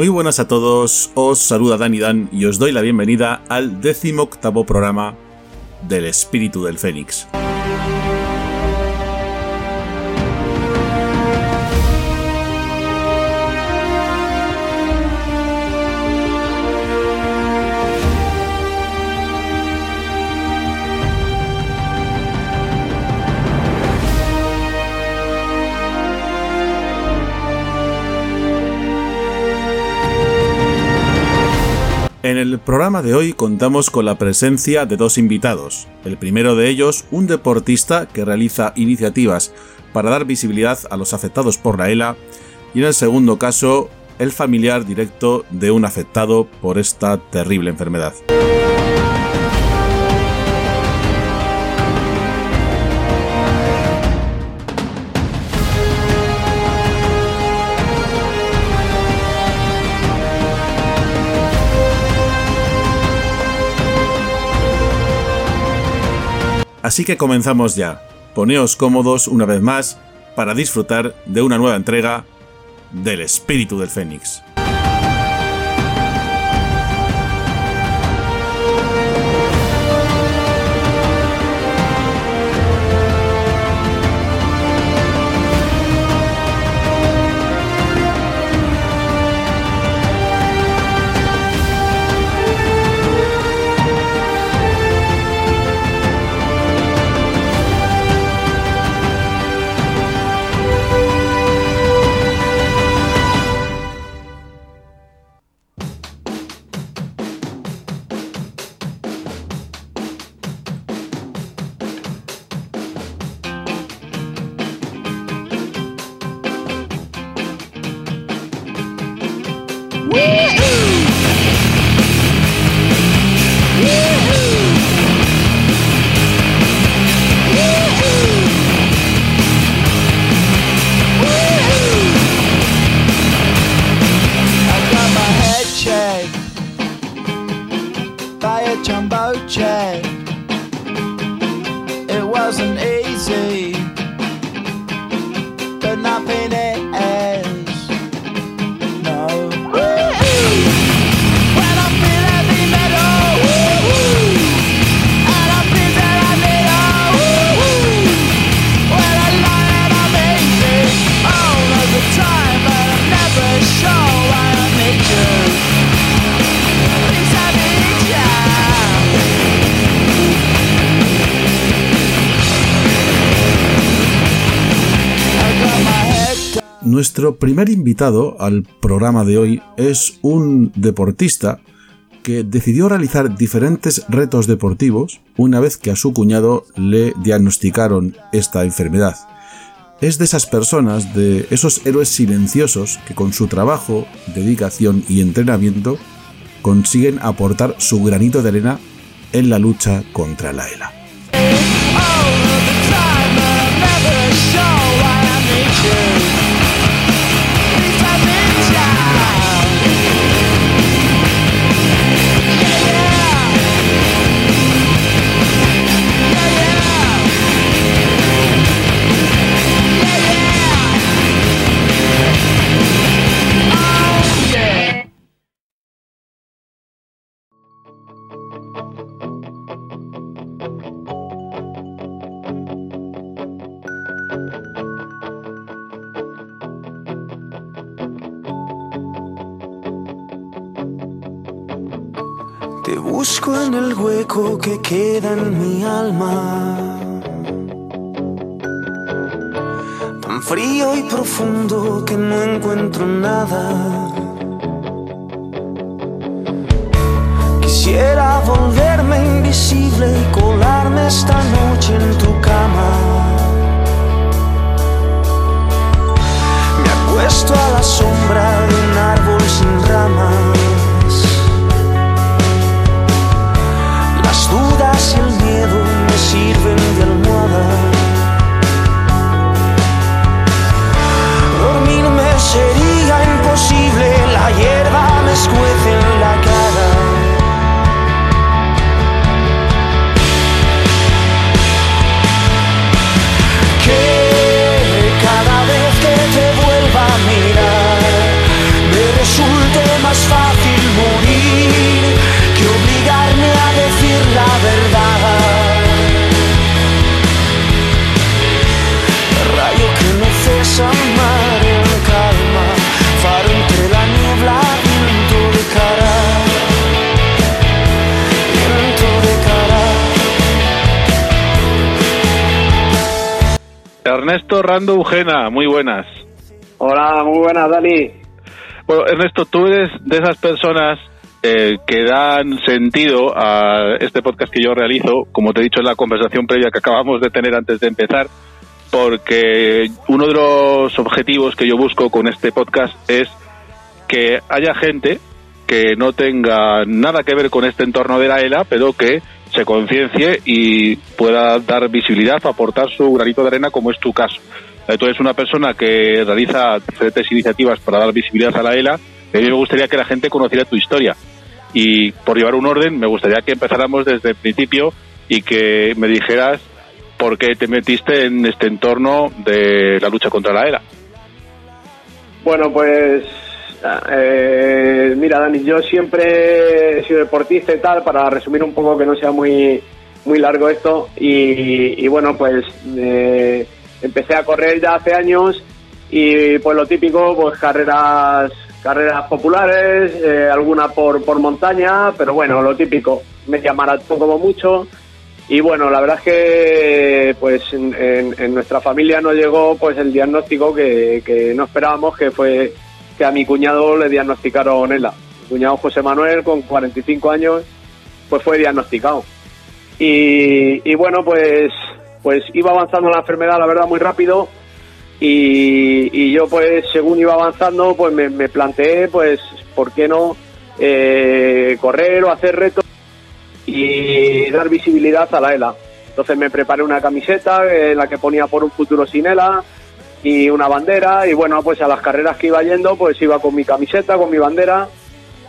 Muy buenas a todos, os saluda Dani Dan y os doy la bienvenida al décimo octavo programa del Espíritu del Fénix. Programa de hoy contamos con la presencia de dos invitados. El primero de ellos, un deportista que realiza iniciativas para dar visibilidad a los afectados por la ELA, y en el segundo caso, el familiar directo de un afectado por esta terrible enfermedad. Así que comenzamos ya. Poneos cómodos una vez más para disfrutar de una nueva entrega del espíritu del Fénix. Nuestro primer invitado al programa de hoy es un deportista que decidió realizar diferentes retos deportivos una vez que a su cuñado le diagnosticaron esta enfermedad. Es de esas personas, de esos héroes silenciosos que con su trabajo, dedicación y entrenamiento consiguen aportar su granito de arena en la lucha contra la ELA. Que queda en mi alma. Tan frío y profundo que no encuentro nada. Quisiera volverme invisible y colarme esta noche en tu cama. Me acuesto a la sombra de un árbol sin ramas. Dudas y el miedo me sirven de almohada. Dormirme sería imposible, la hierba me escuece en la Ernesto Rando Eugena, muy buenas. Hola, muy buenas, Dani. Bueno, Ernesto, tú eres de esas personas eh, que dan sentido a este podcast que yo realizo, como te he dicho en la conversación previa que acabamos de tener antes de empezar, porque uno de los objetivos que yo busco con este podcast es que haya gente que no tenga nada que ver con este entorno de la ELA, pero que se conciencie y pueda dar visibilidad, aportar su granito de arena, como es tu caso. Tú eres una persona que realiza diferentes iniciativas para dar visibilidad a la ELA. A mí me gustaría que la gente conociera tu historia. Y por llevar un orden, me gustaría que empezáramos desde el principio y que me dijeras por qué te metiste en este entorno de la lucha contra la ELA. Bueno, pues eh, mira, Dani, yo siempre he sido deportista y tal, para resumir un poco que no sea muy, muy largo esto. Y, bueno, pues eh, empecé a correr ya hace años y pues lo típico, pues carreras carreras populares, eh, alguna por, por montaña, pero bueno, lo típico, media maratón como mucho. Y bueno, la verdad es que pues en, en- en nuestra familia nos llegó pues el diagnóstico que, que no esperábamos, que fue que a mi cuñado le diagnosticaron ELA. Mi cuñado José Manuel, con 45 años, pues fue diagnosticado. Y, bueno, pues, pues iba avanzando la enfermedad, la verdad, muy rápido. Y, yo, pues, según iba avanzando, pues me, me planteé, pues, ¿por qué no eh, correr o hacer retos y dar visibilidad a la ELA? Entonces me preparé una camiseta en la que ponía por un futuro sin ELA y una bandera y bueno, pues a las carreras que iba yendo, pues iba con mi camiseta, con mi bandera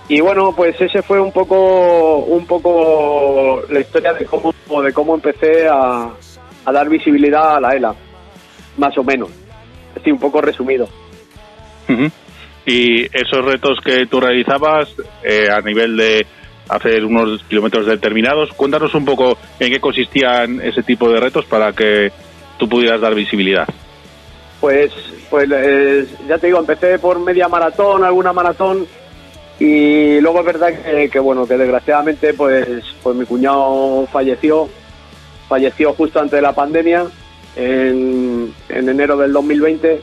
y bueno, pues ese fue un poco un poco la historia de cómo de cómo empecé a, a dar visibilidad a la ELA, más o menos. Así un poco resumido. Y esos retos que tú realizabas eh, a nivel de hacer unos kilómetros determinados, cuéntanos un poco en qué consistían ese tipo de retos para que tú pudieras dar visibilidad. Pues, pues eh, ya te digo, empecé por media maratón, alguna maratón, y luego es verdad que, bueno, que desgraciadamente pues, pues mi cuñado falleció, falleció justo antes de la pandemia, en, en enero del 2020,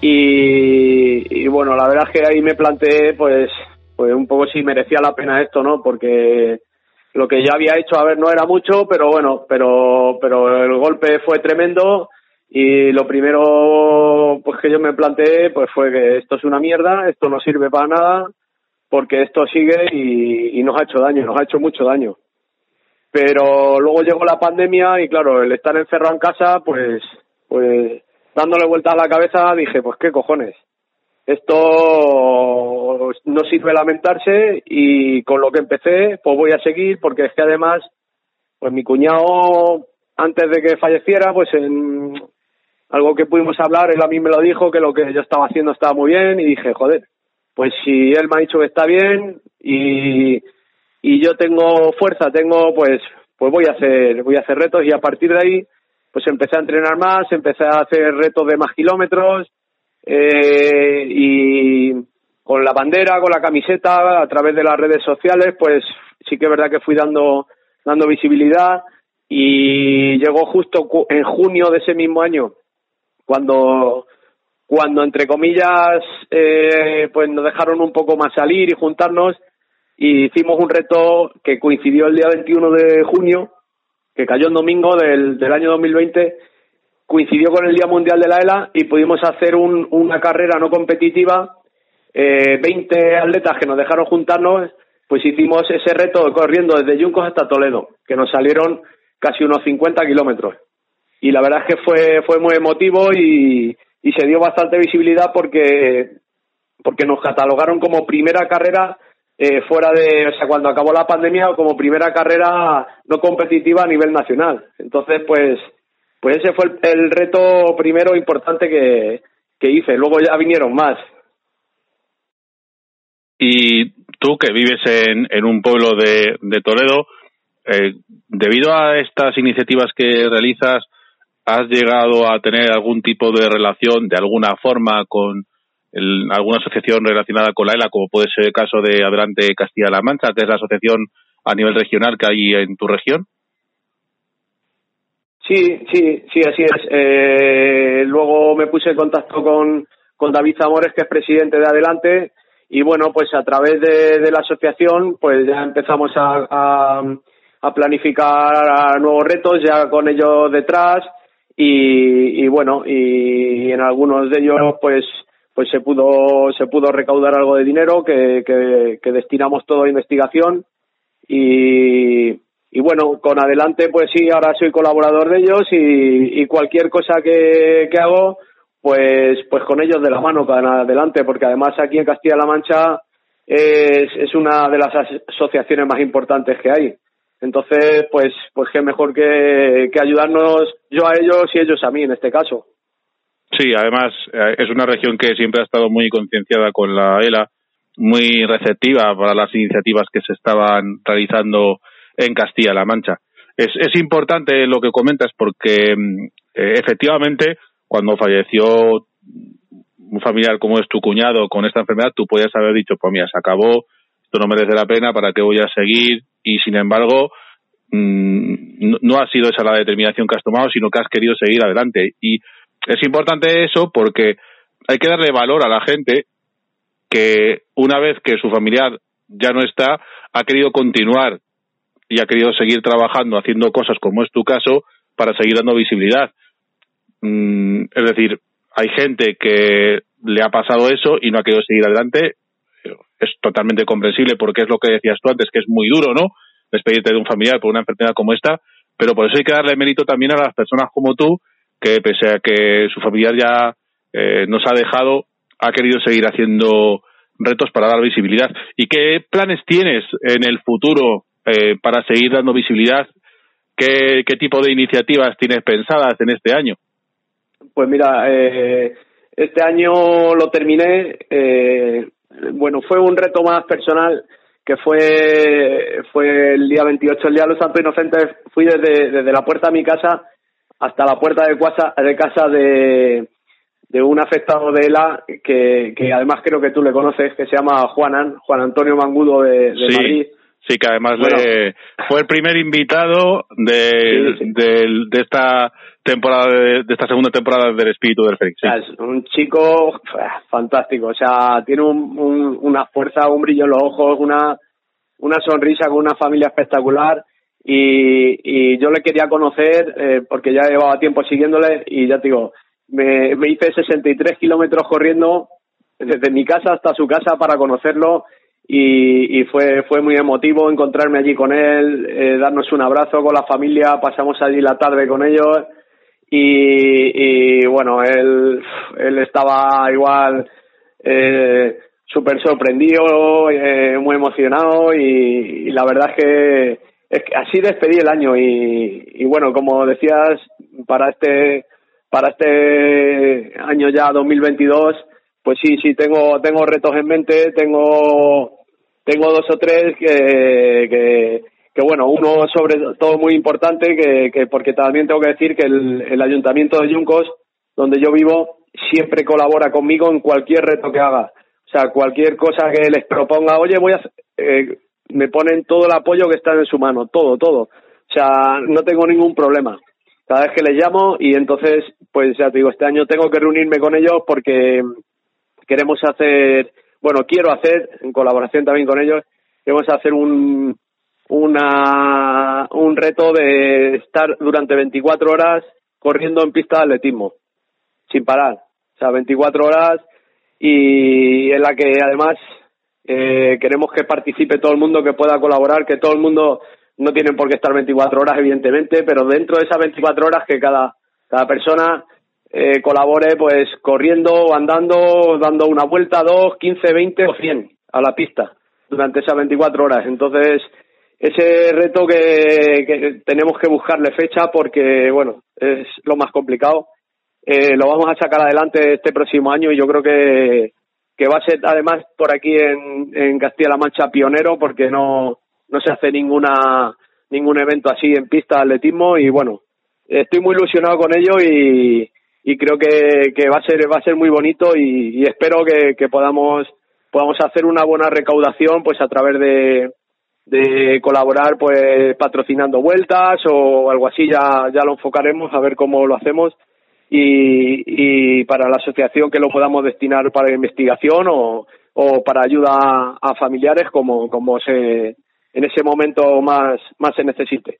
y, y bueno, la verdad es que ahí me planteé pues, pues un poco si merecía la pena esto, ¿no? Porque lo que ya había hecho, a ver, no era mucho, pero bueno, pero, pero el golpe fue tremendo y lo primero pues que yo me planteé pues fue que esto es una mierda, esto no sirve para nada, porque esto sigue y, y nos ha hecho daño, nos ha hecho mucho daño. Pero luego llegó la pandemia y claro, el estar encerrado en casa, pues, pues dándole vuelta a la cabeza dije, pues qué cojones. Esto no sirve lamentarse y con lo que empecé, pues voy a seguir porque es que además, pues mi cuñado antes de que falleciera, pues en algo que pudimos hablar, él a mí me lo dijo que lo que yo estaba haciendo estaba muy bien y dije, joder, pues si él me ha dicho que está bien y, y yo tengo fuerza, tengo pues pues voy a hacer voy a hacer retos y a partir de ahí pues empecé a entrenar más, empecé a hacer retos de más kilómetros eh, y con la bandera, con la camiseta, a través de las redes sociales, pues sí que es verdad que fui dando dando visibilidad y llegó justo en junio de ese mismo año cuando cuando entre comillas eh, pues nos dejaron un poco más salir y juntarnos y hicimos un reto que coincidió el día 21 de junio que cayó en domingo del, del año 2020 coincidió con el Día Mundial de la ELA y pudimos hacer un, una carrera no competitiva eh, 20 atletas que nos dejaron juntarnos pues hicimos ese reto corriendo desde Yuncos hasta Toledo que nos salieron casi unos 50 kilómetros y la verdad es que fue fue muy emotivo y, y se dio bastante visibilidad porque porque nos catalogaron como primera carrera eh, fuera de, o sea, cuando acabó la pandemia, como primera carrera no competitiva a nivel nacional. Entonces, pues, pues ese fue el, el reto primero importante que, que hice. Luego ya vinieron más. Y tú que vives en, en un pueblo de, de Toledo, eh, debido a estas iniciativas que realizas, ¿has llegado a tener algún tipo de relación de alguna forma con el- alguna asociación relacionada con la ELA, como puede ser el caso de Adelante Castilla-La Mancha, que es la asociación a nivel regional que hay en tu región? Sí, sí, sí, así es. Eh, luego me puse en contacto con, con David Zamores, que es presidente de Adelante, y bueno, pues a través de, la asociación, pues ya empezamos a, a, a planificar nuevos retos, ya con ellos detrás, y, y bueno, y en algunos de ellos, pues pues se pudo se pudo recaudar algo de dinero que, que, destinamos todo a investigación y, y bueno, con adelante, pues sí, ahora soy colaborador de ellos y, y cualquier cosa que, que hago, pues, pues con ellos de la mano con adelante, porque además aquí en Castilla-La Mancha es, es una de las as- asociaciones más importantes que hay. Entonces, pues, pues qué mejor que, que ayudarnos yo a ellos y ellos a mí en este caso. Sí, además eh, es una región que siempre ha estado muy concienciada con la ELA, muy receptiva para las iniciativas que se estaban realizando en Castilla-La Mancha. Es, es importante lo que comentas porque mm, eh, efectivamente cuando falleció un familiar como es tu cuñado con esta enfermedad, tú podías haber dicho, pues mira, se acabó, no merece la pena, ¿para qué voy a seguir? Y sin embargo, mm, no, no ha sido esa la determinación que has tomado, sino que has querido seguir adelante. Y es importante eso porque hay que darle valor a la gente que una vez que su familiar ya no está, ha querido continuar y ha querido seguir trabajando, haciendo cosas como es tu caso, para seguir dando visibilidad. Mm, es decir, hay gente que le ha pasado eso y no ha querido seguir adelante. Es totalmente comprensible porque es lo que decías tú antes, que es muy duro, ¿no? Despedirte de un familiar por una enfermedad como esta, pero por eso hay que darle mérito también a las personas como tú, que pese a que su familiar ya eh, nos ha dejado, ha querido seguir haciendo retos para dar visibilidad. ¿Y qué planes tienes en el futuro eh, para seguir dando visibilidad? ¿Qué, ¿Qué tipo de iniciativas tienes pensadas en este año? Pues mira, eh, este año lo terminé. Eh, bueno, fue un reto más personal que fue fue el día 28, el día de los Santos Inocentes. Fui desde, desde la puerta de mi casa hasta la puerta de casa de, casa de, de un afectado de ELA que, que además creo que tú le conoces, que se llama Juanan, Juan Antonio Mangudo de, de Sí. Madrid. Sí, que además Bueno. le- fue el primer invitado de, Sí, sí. del- de esta temporada de, esta segunda temporada del Espíritu del Fénix. sea, es un chico ah, fantástico, o sea, tiene un, un- una fuerza, un brillo en los ojos, una, una sonrisa con una familia espectacular. Y, y yo le quería conocer eh, porque ya llevaba tiempo siguiéndole y ya te digo, me, me hice 63 kilómetros corriendo desde mi casa hasta su casa para conocerlo y, y fue fue muy emotivo encontrarme allí con él, eh, darnos un abrazo con la familia, pasamos allí la tarde con ellos y, y bueno, él, él estaba igual eh, súper sorprendido, eh, muy emocionado y, y la verdad es que, es que así despedí el año y, y bueno, como decías, para este para este año ya 2022, pues sí, sí tengo tengo retos en mente, tengo tengo dos o tres que, que, que bueno, uno sobre todo muy importante, que, que porque también tengo que decir que el, el ayuntamiento de Yuncos, donde yo vivo, siempre colabora conmigo en cualquier reto que haga. O sea, cualquier cosa que les proponga, oye, voy a, eh, me ponen todo el apoyo que está en su mano, todo, todo. O sea, no tengo ningún problema. Cada vez que les llamo y entonces, pues ya te digo, este año tengo que reunirme con ellos porque queremos hacer, bueno, quiero hacer, en colaboración también con ellos, queremos hacer un, una, un reto de estar durante 24 horas corriendo en pista de atletismo, sin parar. O sea, 24 horas y en la que además eh, queremos que participe todo el mundo, que pueda colaborar, que todo el mundo no tienen por qué estar 24 horas, evidentemente, pero dentro de esas 24 horas que cada, cada persona eh, colabore pues corriendo andando, dando una vuelta, dos, 15, 20 o 100 a la pista durante esas 24 horas. Entonces, ese reto que, tenemos que buscarle fecha porque, bueno, es lo más complicado. Eh, lo vamos a sacar adelante este próximo año y yo creo que, que va a ser además por aquí en, en Castilla-La Mancha pionero porque no, no se hace ninguna ningún evento así en pista de atletismo y bueno, estoy muy ilusionado con ello y, y creo que, que va a ser va a ser muy bonito y, y espero que, que podamos podamos hacer una buena recaudación pues a través de de colaborar pues patrocinando vueltas o algo así ya ya lo enfocaremos a ver cómo lo hacemos y, para la asociación que lo podamos destinar para investigación o, o para ayuda a, a familiares como como se en ese momento más más se necesite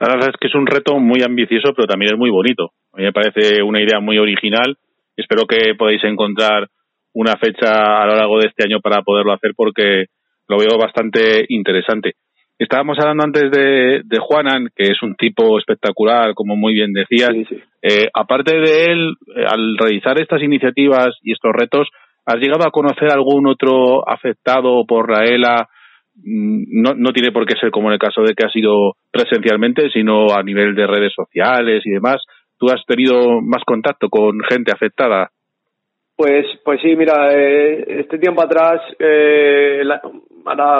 La verdad es que es un reto muy ambicioso, pero también es muy bonito. A mí me parece una idea muy original. Espero que podáis encontrar una fecha a lo largo de este año para poderlo hacer porque lo veo bastante interesante. Estábamos hablando antes de, de Juanan, que es un tipo espectacular, como muy bien decías. Sí, sí. Eh, aparte de él, eh, al realizar estas iniciativas y estos retos, ¿has llegado a conocer algún otro afectado por la ELA? Mm, No, no tiene por qué ser como en el caso de que ha sido presencialmente, sino a nivel de redes sociales y demás. ¿Tú has tenido más contacto con gente afectada? Pues, pues sí, mira, eh, este tiempo atrás, eh, la-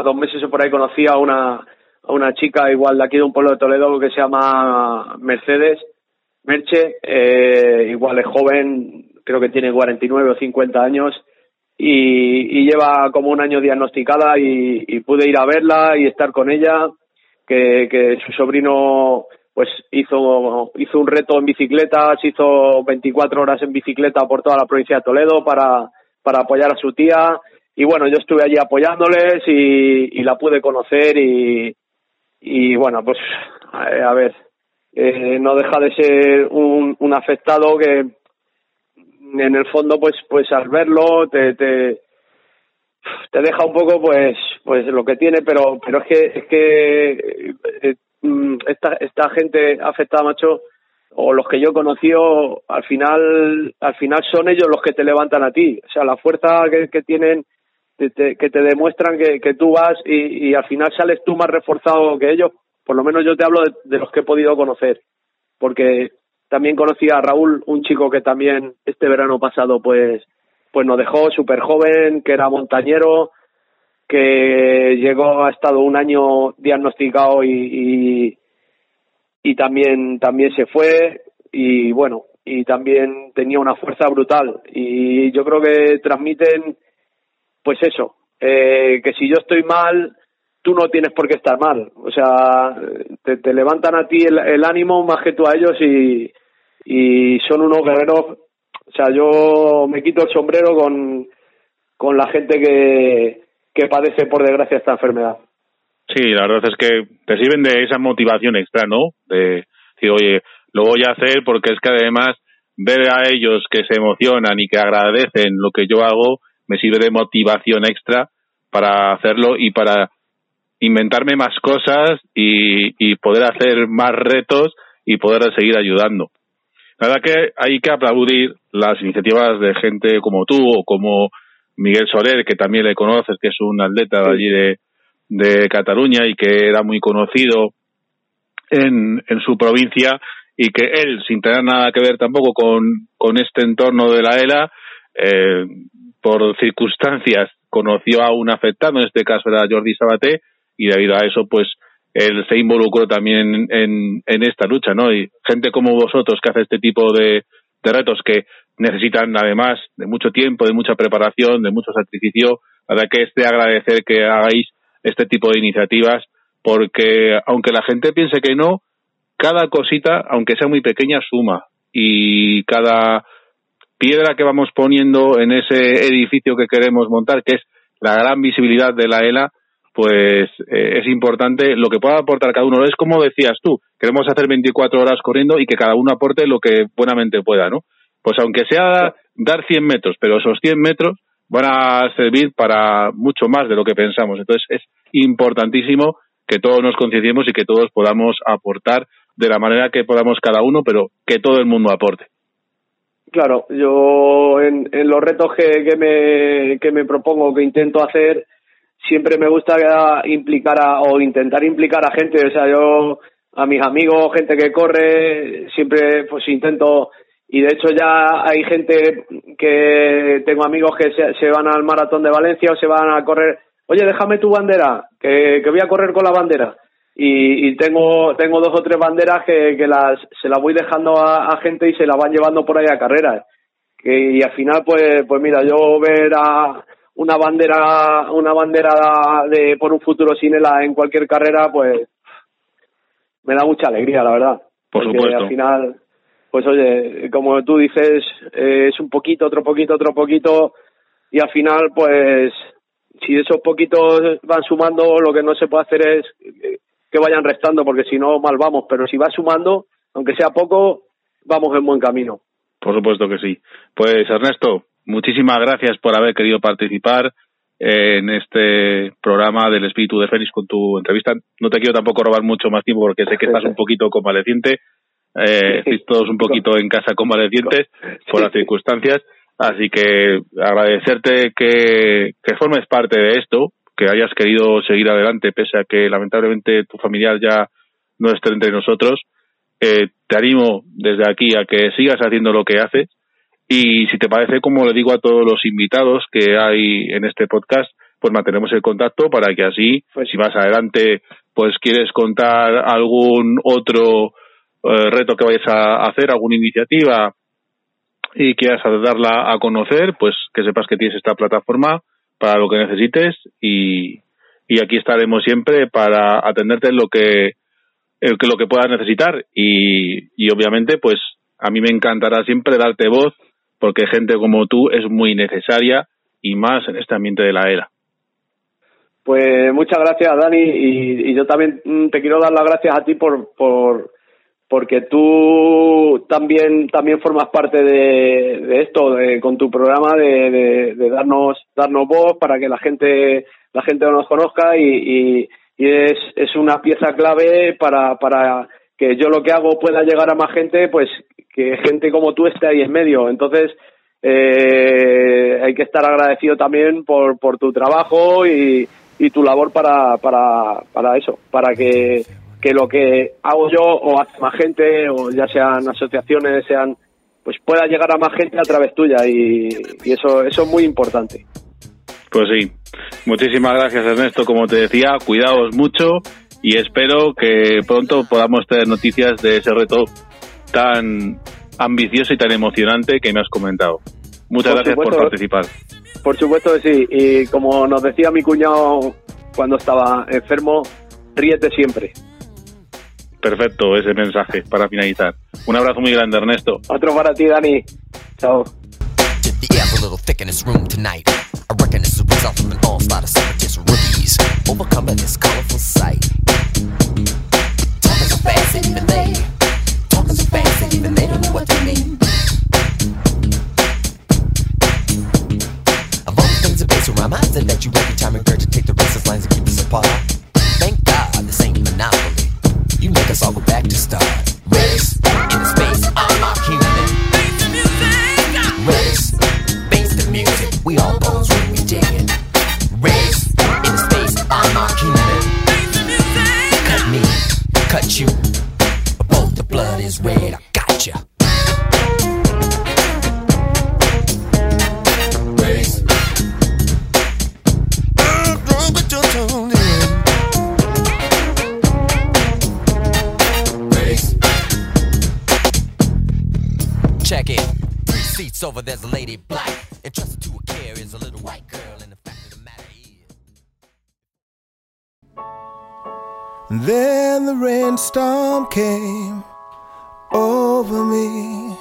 dos meses o por ahí conocí a una, a una chica igual de aquí de un pueblo de Toledo que se llama Mercedes, Merche, eh, igual es joven, creo que tiene 49 o 50 años y, y lleva como un año diagnosticada y, y pude ir a verla y estar con ella, que, que su sobrino pues hizo hizo un reto en bicicletas, hizo 24 horas en bicicleta por toda la provincia de Toledo para para apoyar a su tía. Y bueno, yo estuve allí apoyándoles y, y la pude conocer y y bueno, pues a, ver, eh, no deja de ser un, afectado que en el fondo pues pues al verlo te, te te deja un poco pues pues lo que tiene pero pero es que es que eh, esta esta gente afectada macho o los que yo he conocido al final al final son ellos los que te levantan a ti. O sea la fuerza que, que tienen te- que te demuestran que, que tú vas y, y al final sales tú más reforzado que ellos. Por lo menos yo te hablo de, de los que he podido conocer. Porque también conocí a Raúl, un chico que también este verano pasado pues pues nos dejó súper joven, que era montañero, que llegó, ha estado un año diagnosticado y, y, también, también se fue y bueno, y también tenía una fuerza brutal y yo creo que transmiten pues eso, eh, que si yo estoy mal, tú no tienes por qué estar mal. O sea, te, levantan a ti el, el ánimo más que tú a ellos y, y son unos guerreros. O sea, yo me quito el sombrero con, con la gente que, que padece, por desgracia, esta enfermedad. Sí, la verdad es que te sirven de esa motivación extra, ¿no? De decir, oye, lo voy a hacer porque es que además ver a ellos que se emocionan y que agradecen lo que yo hago me sirve de motivación extra para hacerlo y para inventarme más cosas y, poder hacer más retos y poder seguir ayudando. La verdad que hay que aplaudir las iniciativas de gente como tú o como Miguel Soler, que también le conoces, que es un atleta de allí de, de Cataluña y que era muy conocido en, en su provincia y que él, sin tener nada que ver tampoco con, con este entorno de la ELA, eh, por circunstancias conoció a un afectado, en este caso era Jordi Sabaté, y debido a eso, pues él se involucró también en, en esta lucha, ¿no? Y gente como vosotros que hace este tipo de, de retos que necesitan además de mucho tiempo, de mucha preparación, de mucho sacrificio, la que es de agradecer que hagáis este tipo de iniciativas, porque aunque la gente piense que no, cada cosita, aunque sea muy pequeña, suma. Y cada piedra que vamos poniendo en ese edificio que queremos montar, que es la gran visibilidad de la ELA, pues eh, es importante lo que pueda aportar cada uno. Es como decías tú, queremos hacer 24 horas corriendo y que cada uno aporte lo que buenamente pueda, ¿no? Pues aunque sea dar 100 metros, pero esos 100 metros van a servir para mucho más de lo que pensamos. Entonces es importantísimo que todos nos concienciemos y que todos podamos aportar de la manera que podamos cada uno, pero que todo el mundo aporte. Claro, yo en, en los retos que, que, me, que me propongo, que intento hacer, siempre me gusta implicar a, o intentar implicar a gente, o sea, yo a mis amigos, gente que corre, siempre pues intento, y de hecho ya hay gente que tengo amigos que se, se van al maratón de Valencia o se van a correr, oye, déjame tu bandera, que, que voy a correr con la bandera. Y, y tengo tengo dos o tres banderas que, que las se las voy dejando a, a gente y se las van llevando por ahí a carreras. Que, y al final, pues, pues mira, yo ver a una bandera una bandera de por un futuro sin ELA en cualquier carrera, pues me da mucha alegría, la verdad. Por Porque supuesto. al final, pues oye, como tú dices, eh, es un poquito, otro poquito, otro poquito, y al final, pues, si esos poquitos van sumando, lo que no se puede hacer es eh, que vayan restando, porque si no, mal vamos, pero si va sumando, aunque sea poco, vamos en buen camino. Por supuesto que sí. Pues Ernesto, muchísimas gracias por haber querido participar en este programa del espíritu de Fénix con tu entrevista. No te quiero tampoco robar mucho más tiempo porque sé que estás un poquito convaleciente. Eh, todos un poquito en casa convalecientes por las circunstancias. Así que agradecerte que, que formes parte de esto, que hayas querido seguir adelante pese a que lamentablemente tu familiar ya no esté entre nosotros. Eh, te animo desde aquí a que sigas haciendo lo que haces y si te parece, como le digo a todos los invitados que hay en este podcast, pues mantenemos el contacto para que así, Pues- si más adelante, pues quieres contar algún otro eh, reto que vayas a hacer, alguna iniciativa y quieras darla a conocer, pues que sepas que tienes esta plataforma para lo que necesites y, y aquí estaremos siempre para atenderte en lo que que lo que puedas necesitar y, y obviamente pues a mí me encantará siempre darte voz porque gente como tú es muy necesaria y más en este ambiente de la era. Pues muchas gracias, Dani, y, y yo también te quiero dar las gracias a ti por, por porque tú también también formas parte de, esto, de, con tu programa de, de, darnos darnos voz para que la gente la gente nos conozca y, y, y es, es una pieza clave para, para que yo lo que hago pueda llegar a más gente, pues que gente como tú esté ahí en medio. Entonces, eh, hay que estar agradecido también por, por tu trabajo y, y tu labor para, para, para eso, para que, que lo que hago yo o hace más gente, o ya sean asociaciones, sean pues pueda llegar a más gente a través tuya y, y eso, eso es muy importante. Pues sí, muchísimas gracias Ernesto, como te decía, cuidaos mucho y espero que pronto podamos tener noticias de ese reto tan ambicioso y tan emocionante que me has comentado. Muchas Por gracias por participar. Por supuesto que sí, y como nos decía mi cuñado cuando estaba enfermo, ríete siempre. Perfecto ese mensaje para finalizar. Un abrazo muy grande Ernesto. Otro para ti, Dani. Chao. The air's a little thick in this room tonight. I reckon it's the result of an onslaught of separatist rookies overcoming this colorful sight. Talking so fast that even they, talking so fast that even they don't know what they mean. Of all the things that base around minds that let you every time regurgitate the lines and keep us apart. Us all go back to start. Race in the space, I'm not human. Race, face the music, we all bones when we dig it. Race, in the space, I'm not human. Cut me, cut you, Three over, there's a lady black. Entrusted to a care is a little white girl, and the fact of the matter is. Then the rainstorm came over me.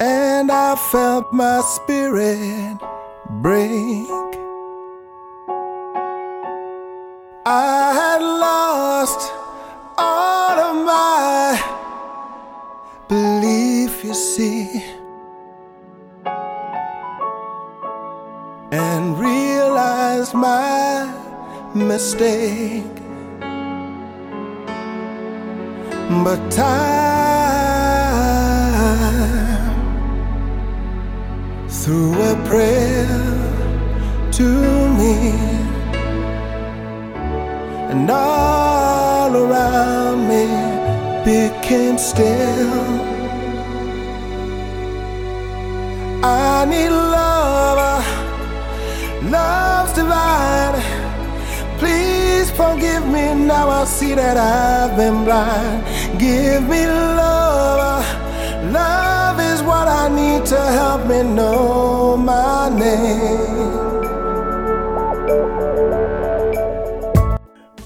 And I felt my spirit break. I had lost mistake. But time threw a prayer to me, and all around me became still. I need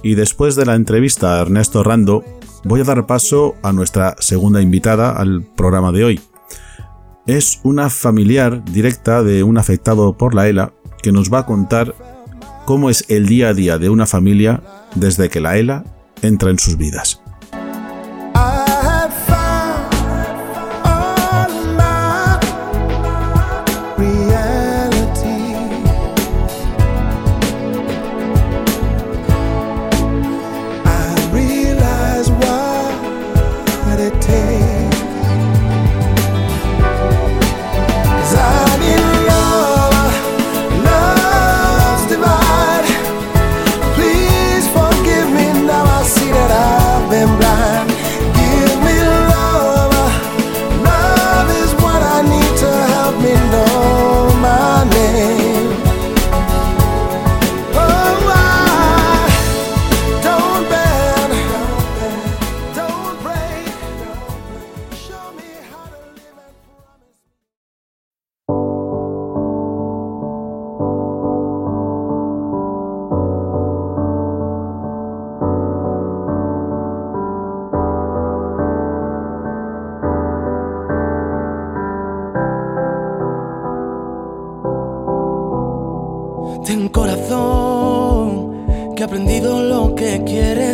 Y después de la entrevista a Ernesto Rando, voy a dar paso a nuestra segunda invitada al programa de hoy. Es una familiar directa de un afectado por la ELA que nos va a contar cómo es el día a día de una familia desde que la ELA entra en sus vidas.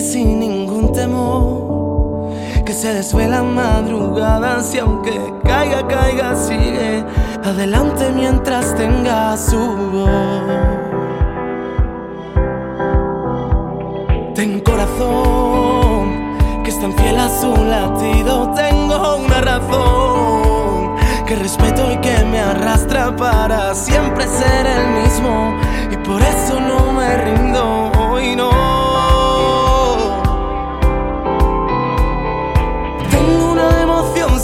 Sin ningún temor. Que se desvela en madrugadas y aunque caiga, caiga, sigue adelante mientras tenga su voz. Ten corazón que es tan fiel a su latido. Tengo una razón que respeto y que me arrastra para siempre ser el mismo. Y por eso no me rindo hoy, no.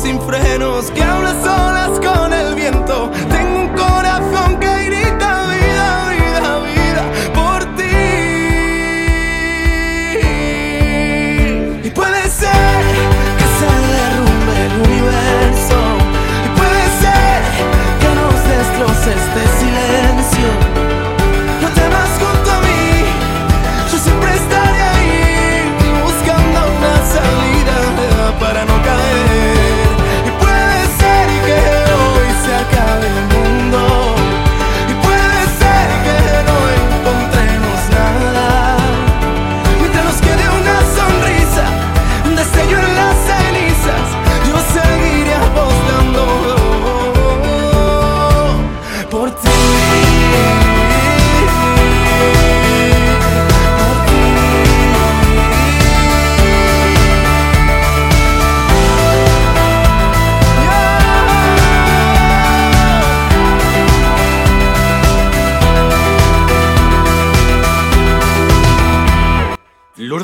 Sin frenos que habla solas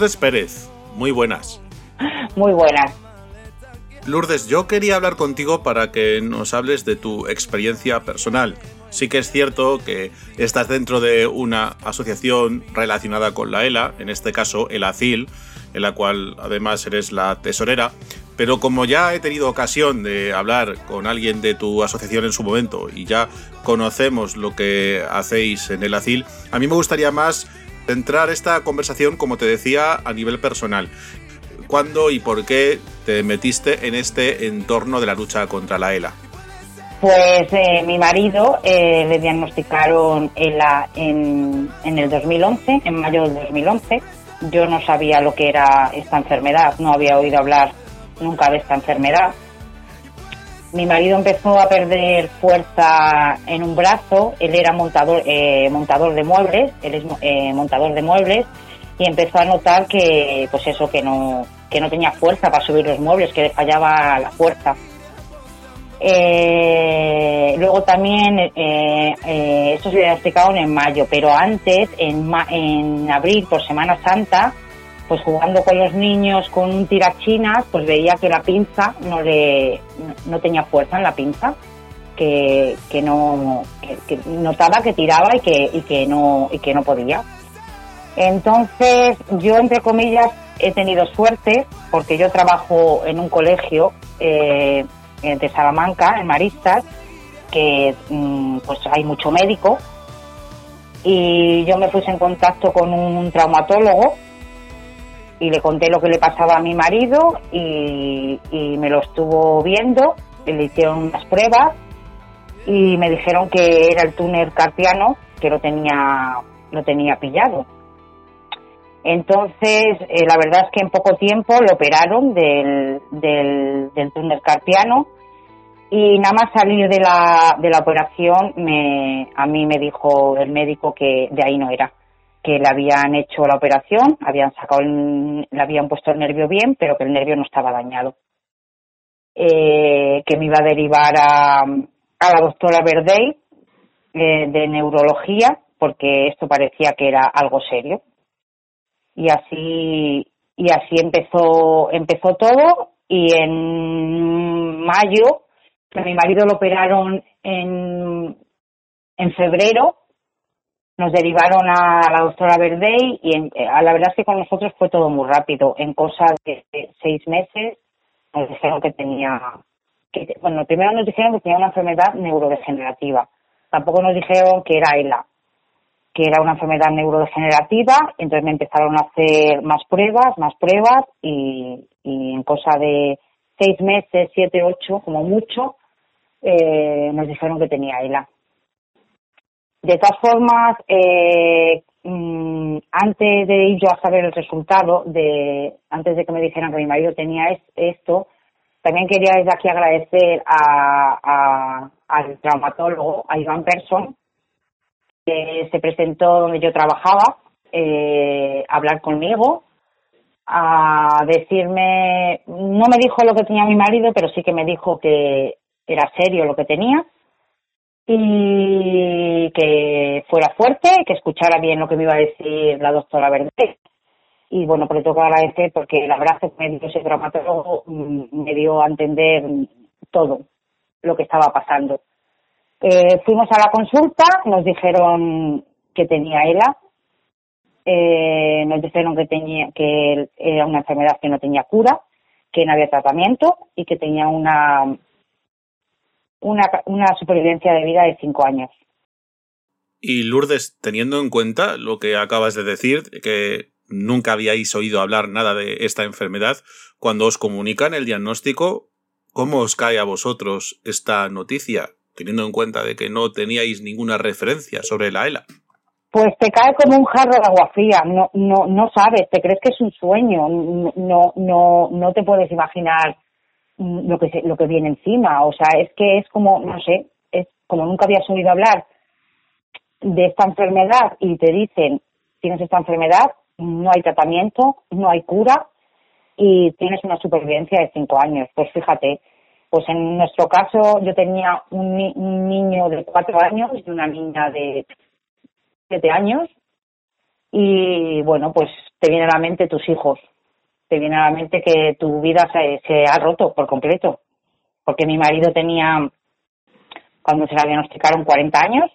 Lourdes Pérez, muy buenas. Muy buenas. Lourdes, yo quería hablar contigo para que nos hables de tu experiencia personal. Sí que es cierto que estás dentro de una asociación relacionada con la ELA, en este caso el ACIL, en la cual además eres la tesorera, pero como ya he tenido ocasión de hablar con alguien de tu asociación en su momento y ya conocemos lo que hacéis en el ACIL, a mí me gustaría más centrar esta conversación, como te decía, a nivel personal. ¿Cuándo y por qué te metiste en este entorno de la lucha contra la ELA? Pues eh, mi marido eh, le diagnosticaron ELA en, en el 2011, en mayo del 2011. Yo no sabía lo que era esta enfermedad, no había oído hablar nunca de esta enfermedad. Mi marido empezó a perder fuerza en un brazo, él era montador, eh, montador de muebles, él es eh, montador de muebles. Y empezó a notar que, pues eso, que no, que no tenía fuerza para subir los muebles, que le fallaba la fuerza. Eh, luego también, eh, eh, esto se diagnosticaron en mayo, pero antes, en, ma- en abril, por Semana Santa, pues jugando con los niños con un tirachinas, pues veía que la pinza no le no, tenía fuerza en la pinza, que, que no que, notaba que tiraba y que, y que no y que no podía. Entonces, yo entre comillas he tenido suerte porque yo trabajo en un colegio eh, de Salamanca, en Maristas, que mm, pues hay mucho médico. Y yo me puse en contacto con un traumatólogo y le conté lo que le pasaba a mi marido y, me lo estuvo viendo, le hicieron unas pruebas y me dijeron que era el túnel carpiano que lo tenía, lo tenía pillado. Entonces, eh, la verdad es que en poco tiempo lo operaron del, del, del túnel carpiano y nada más salir de la, de la operación me, a mí me dijo el médico que de ahí no era, que le habían hecho la operación, habían sacado el- le habían puesto el nervio bien, pero que el nervio no estaba dañado. Eh, que me iba a derivar a, a la doctora Verdey eh, de neurología, porque esto parecía que era algo serio. Y así, y así empezó, empezó todo, y en mayo, a mi marido lo operaron en, en febrero, nos derivaron a la doctora Verdey y en- eh, la verdad es que con nosotros fue todo muy rápido. En cosa de seis meses nos dijeron que tenía, que, bueno, primero nos dijeron que tenía una enfermedad neurodegenerativa. Tampoco nos dijeron que era ELA, que era una enfermedad neurodegenerativa. Entonces me empezaron a hacer más pruebas, más pruebas y, y en cosa de seis meses, siete, ocho, como mucho, eh, nos dijeron que tenía ELA. De todas formas, eh, mm, antes de ir yo a saber el resultado, de antes de que me dijeran que mi marido tenía es- esto, también quería desde aquí agradecer a- al traumatólogo, a Iván Persson, que se presentó donde yo trabajaba, eh, a hablar conmigo, a decirme, no me dijo lo que tenía mi marido, pero sí que me dijo que era serio lo que tenía y que fuera fuerte, que escuchara bien lo que me iba a decir la doctora Verde. Y bueno, pues le tengo agradecer porque el abrazo que me dio ese traumatólogo mm, me dio a entender todo lo que estaba pasando. Eh, fuimos a la consulta, nos dijeron que tenía ELA, eh, nos dijeron que tenía que era una enfermedad que no tenía cura, que no había tratamiento y que tenía una una, una supervivencia de vida de cinco años. Y Lourdes, teniendo en cuenta lo que acabas de decir, que nunca habíais oído hablar nada de esta enfermedad, cuando os comunican el diagnóstico, ¿cómo os cae a vosotros esta noticia, teniendo en cuenta de que no teníais ninguna referencia sobre la ELA? Pues te cae como un jarro de agua fría, no, no, no sabes, te crees que es un sueño, no, no, no, te puedes imaginar lo que se- lo que viene encima, o sea, es que es como, no sé, es como nunca habías oído hablar de esta enfermedad y te dicen, tienes esta enfermedad, no hay tratamiento, no hay cura y tienes una supervivencia de cinco años. Pues fíjate, pues en nuestro caso yo tenía un, ni- un niño de cuatro años y una niña de siete años y bueno, pues te viene a la mente tus hijos, te viene a la mente que tu vida se, se ha roto por completo, porque mi marido tenía, cuando se le diagnosticaron, 40 años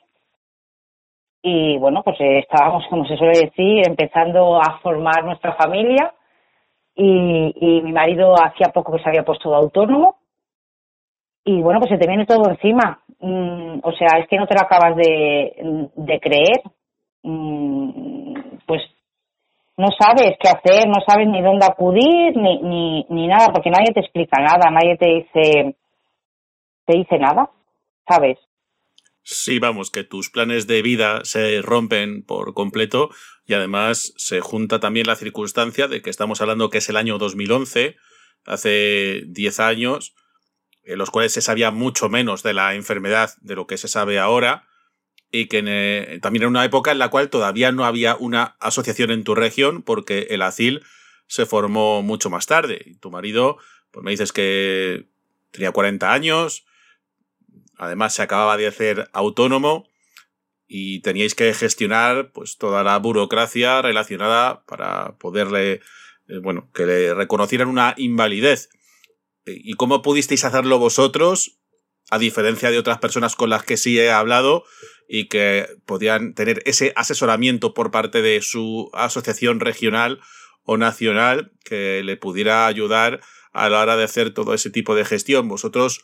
y bueno, pues eh, estábamos, como se suele decir, empezando a formar nuestra familia y, y mi marido hacía poco que se había puesto autónomo y bueno, pues se te viene todo encima. Mm, o sea, es que no te lo acabas de, de creer. Mm, pues no sabes qué hacer, no sabes ni dónde acudir, ni, ni, ni nada, porque nadie te explica nada, nadie te dice, te dice nada, ¿sabes? Sí, vamos, que tus planes de vida se rompen por completo y además se junta también la circunstancia de que estamos hablando que es el año 2011, hace 10 años, en los cuales se sabía mucho menos de la enfermedad de lo que se sabe ahora y que eh, también era una época en la cual todavía no había una asociación en tu región porque el ACIL se formó mucho más tarde. Y tu marido, pues me dices que tenía 40 años, además se acababa de hacer autónomo y teníais que gestionar pues toda la burocracia relacionada para poderle eh, bueno que le reconocieran una invalidez y cómo pudisteis hacerlo vosotros a diferencia de otras personas con las que sí he hablado y que podían tener ese asesoramiento por parte de su asociación regional o nacional que le pudiera ayudar a la hora de hacer todo ese tipo de gestión. Vosotros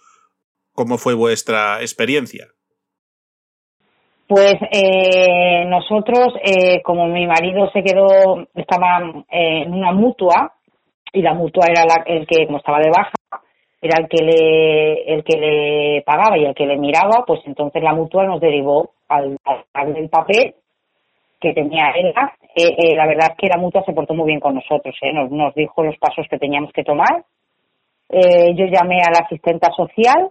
cómo fue vuestra experiencia. Pues eh, nosotros, eh, como mi marido se quedó, estaba eh, en una mutua y la mutua era la- el que, como estaba de baja, era el que le el que le pagaba y el que le miraba, pues entonces la mutua nos derivó al, al darle el papel que tenía ella. Eh, eh, la verdad es que la mutua se portó muy bien con nosotros, ¿eh? nos, nos dijo los pasos que teníamos que tomar. Eh, yo llamé a la asistenta social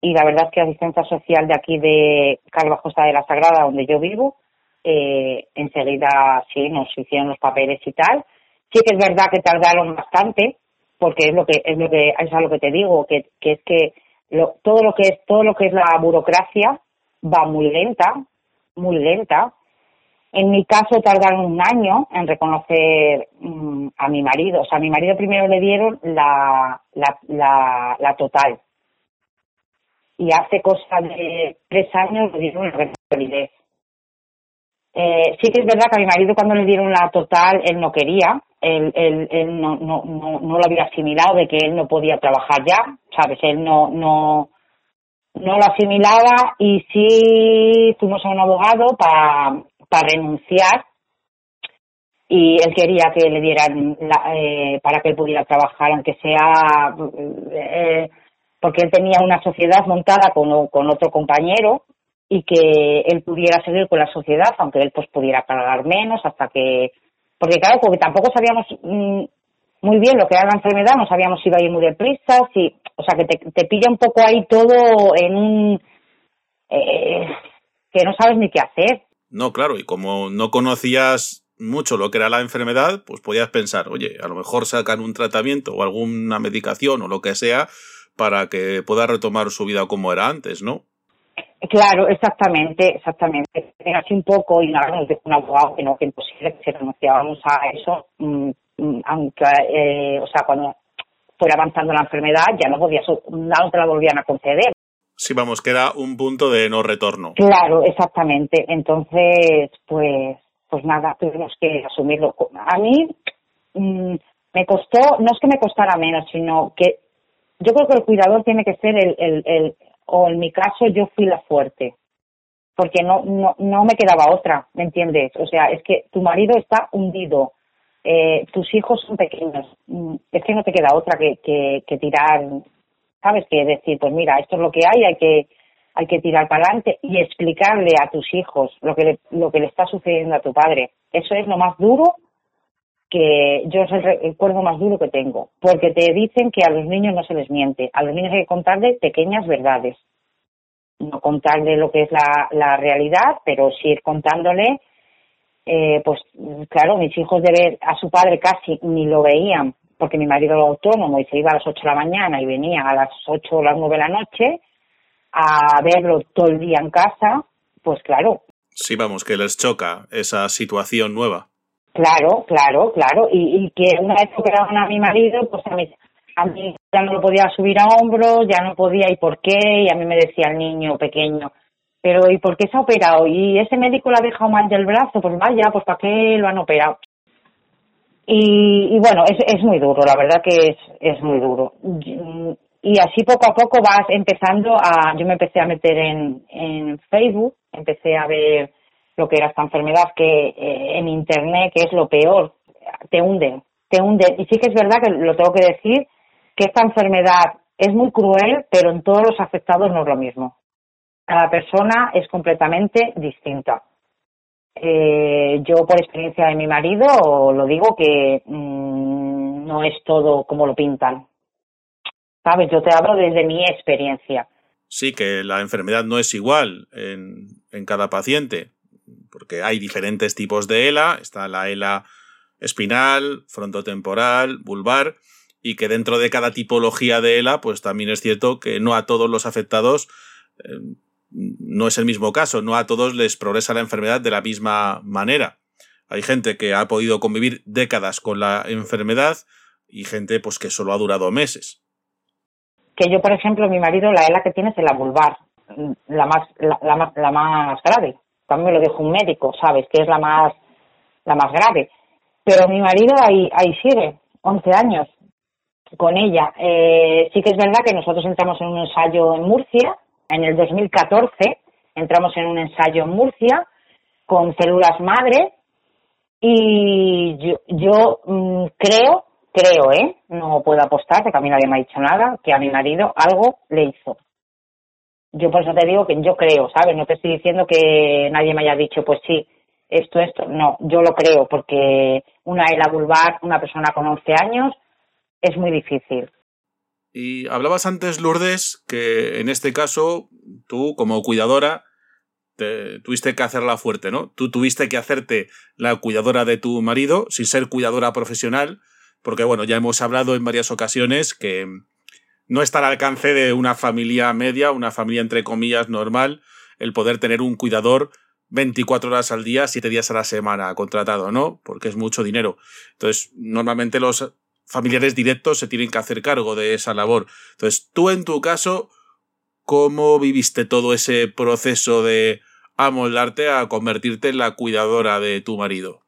y la verdad es que la asistencia social de aquí de Calva Costa de la Sagrada, donde yo vivo, eh, enseguida sí nos hicieron los papeles y tal. Sí que es verdad que tardaron bastante, porque es lo que es lo que es a lo que te digo, que, que es que lo- todo lo que es todo lo que es la burocracia va muy lenta, muy lenta. En mi caso tardaron un año en reconocer mm, a mi marido. O sea, a mi marido primero le dieron la, la, la, la total. Y hace cosa de tres años le dieron la validez. Eh, sí que es verdad que a mi marido cuando le dieron la total, él no quería, él, él, él no, no, no, no lo había asimilado de que él no podía trabajar ya, ¿sabes? Él no, no, no lo asimilaba y sí fuimos a un abogado para para renunciar y él quería que le dieran la- eh, para que él pudiera trabajar aunque sea eh, porque él tenía una sociedad montada con, con otro compañero y que él pudiera seguir con la sociedad aunque él pues pudiera pagar menos hasta que porque claro porque tampoco sabíamos mm, muy bien lo que era la enfermedad no sabíamos si iba a ir muy deprisa si o sea que te, te pilla un poco ahí todo en un eh, que no sabes ni qué hacer No, claro, y como no conocías mucho lo que era la enfermedad, pues podías pensar, oye, a lo mejor sacan un tratamiento o alguna medicación o lo que sea para que pueda retomar su vida como era antes, ¿no? Claro, exactamente, exactamente. Así un poco y nada, nos dijo un abogado que no, que imposible que si renunciábamos a eso, mm, mm, aunque, eh, o sea, cuando fuera avanzando la enfermedad ya no podía, no te la volvían a conceder. Sí, vamos, que era un punto de no retorno. Claro, exactamente. Entonces, pues, pues nada, tuvimos que asumirlo. A mí mm, me costó, no es que me costara menos, sino que yo creo que el cuidador tiene que ser el, el, el o en mi caso yo fui la fuerte, porque no, no, no me quedaba otra, ¿me entiendes? O sea, es que tu marido está hundido, eh, tus hijos son pequeños, mm, es que no te queda otra que, que, que tirar, ¿sabes? Que decir, pues mira, esto es lo que hay, hay que hay que tirar para adelante y explicarle a tus hijos lo que le, lo que le está sucediendo a tu padre. Eso es lo más duro que yo es el re- el recuerdo más duro que tengo, porque te dicen que a los niños no se les miente, a los niños hay que contarle pequeñas verdades, no contarle lo que es la, la realidad, pero sí ir contándole, eh, pues claro, mis hijos de ver a su padre casi ni lo veían, porque mi marido era autónomo y se iba a las 8 de la mañana y venía a las 8 o las 9 de la noche a verlo todo el día en casa, pues claro, Sí, vamos, que les choca esa situación nueva. Claro, claro, claro. Y, y que una vez que operaron a mi marido, pues a mí, a mí ya no lo podía subir a hombros, ya no podía, ¿y por qué? Y a mí me decía el niño pequeño, pero ¿y por qué se ha operado? Y ese médico le ha dejado mal del brazo, pues vaya, pues ¿para qué lo han operado? Y, y bueno, es, es muy duro, la verdad que es, es muy duro. Y así poco a poco vas empezando a, yo me empecé a meter en, en Facebook, empecé a ver lo que era esta enfermedad que eh, en internet, que es lo peor, te hunden, te hunden. Y sí que es verdad que lo tengo que decir, que esta enfermedad es muy cruel, pero en todos los afectados no es lo mismo. Cada persona es completamente distinta. Eh, yo, por experiencia de mi marido, lo digo que mm, no es todo como lo pintan. ¿Sabes? Yo te hablo desde mi experiencia. Sí, que la enfermedad no es igual en, en cada paciente, porque hay diferentes tipos de ELA, está la ELA espinal, frontotemporal, vulvar, y que dentro de cada tipología de ELA, pues también es cierto que no a todos los afectados eh, no es el mismo caso, no a todos les progresa la enfermedad de la misma manera. Hay gente que ha podido convivir décadas con la enfermedad y gente pues que solo ha durado meses. Que yo, por ejemplo, mi marido, la ELA que tiene es la vulvar, la más, la, la la más grave. También lo dijo un médico, ¿sabes? Que es la más, la más grave. Pero mi marido ahí, ahí sigue, 11 años, con ella. Eh, sí que es verdad que nosotros entramos en un ensayo en Murcia, en el 2014 entramos en un ensayo en Murcia con células madre y yo, yo mm, creo, creo, ¿eh? No puedo apostar porque a mí nadie me ha dicho nada, que a mi marido algo le hizo. Yo por eso te digo que yo creo, ¿sabes? No te estoy diciendo que nadie me haya dicho, pues sí, esto, esto. No, yo lo creo porque una ELA vulvar, una persona con 11 años, es muy difícil. Y hablabas antes, Lourdes, que en este caso tú, como cuidadora, te, tuviste que hacerla fuerte, ¿no? Tú tuviste que hacerte la cuidadora de tu marido sin ser cuidadora profesional, porque bueno, ya hemos hablado en varias ocasiones que no está al alcance de una familia media, una familia entre comillas normal, el poder tener un cuidador 24 horas al día, 7 días a la semana contratado, ¿no? Porque es mucho dinero. Entonces, normalmente los familiares directos se tienen que hacer cargo de esa labor. Entonces, tú en tu caso, ¿cómo viviste todo ese proceso de amoldarte a convertirte en la cuidadora de tu marido?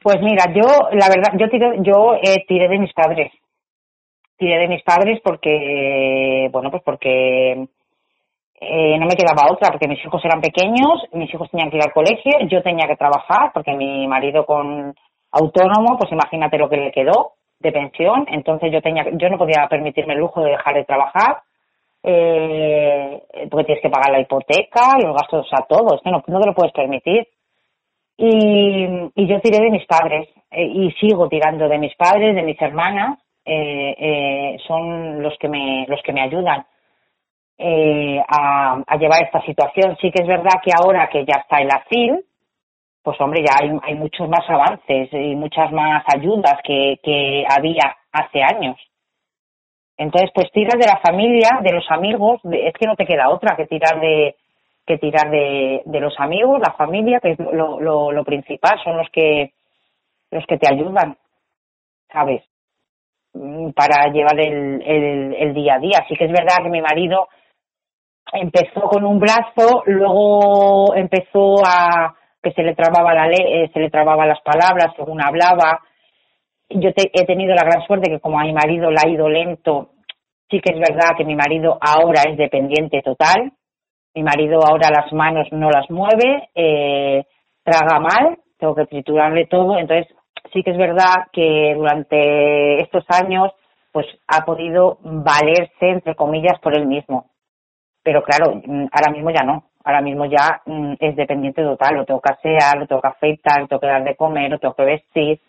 Pues mira, yo, la verdad, yo tiré, yo eh, tiré de mis padres. Tiré de mis padres porque, bueno, pues porque eh, no me quedaba otra, porque mis hijos eran pequeños, mis hijos tenían que ir al colegio, yo tenía que trabajar, porque mi marido con autónomo, pues imagínate lo que le quedó de pensión, entonces yo tenía, yo no podía permitirme el lujo de dejar de trabajar, eh, porque tienes que pagar la hipoteca, los gastos, o sea, todo, no, no te lo puedes permitir. Y, y yo tiré de mis padres, eh, y sigo tirando de mis padres, de mis hermanas, eh, eh, son los que me, los que me ayudan. eh, a, llevar esta situación. Sí que es verdad que ahora que ya está el AFIL, pues hombre, ya hay, hay muchos más avances y muchas más ayudas que, que había hace años. Entonces, pues tiras de la familia, de los amigos, es que no te queda otra que tirar de que tirar de, de los amigos, la familia, que es lo, lo, lo principal, son los que los que te ayudan, ¿sabes? Mm, Para llevar el, el, día a día. Sí que es verdad que mi marido empezó con un brazo, luego empezó a que se le trababa la le- eh, se le trababa las palabras según hablaba. Yo te- he tenido la gran suerte que como a mi marido le ha ido lento, sí que es verdad que mi marido ahora es dependiente total. Mi marido ahora las manos no las mueve, eh, traga mal, tengo que triturarle todo. Entonces, sí que es verdad que durante estos años, pues ha podido valerse, entre comillas, por él mismo pero claro, mm, ahora mismo ya no. Ahora mismo ya mm, es dependiente total. Lo tengo que asear, lo tengo que afeitar, lo tengo que dar de comer, lo tengo que vestir.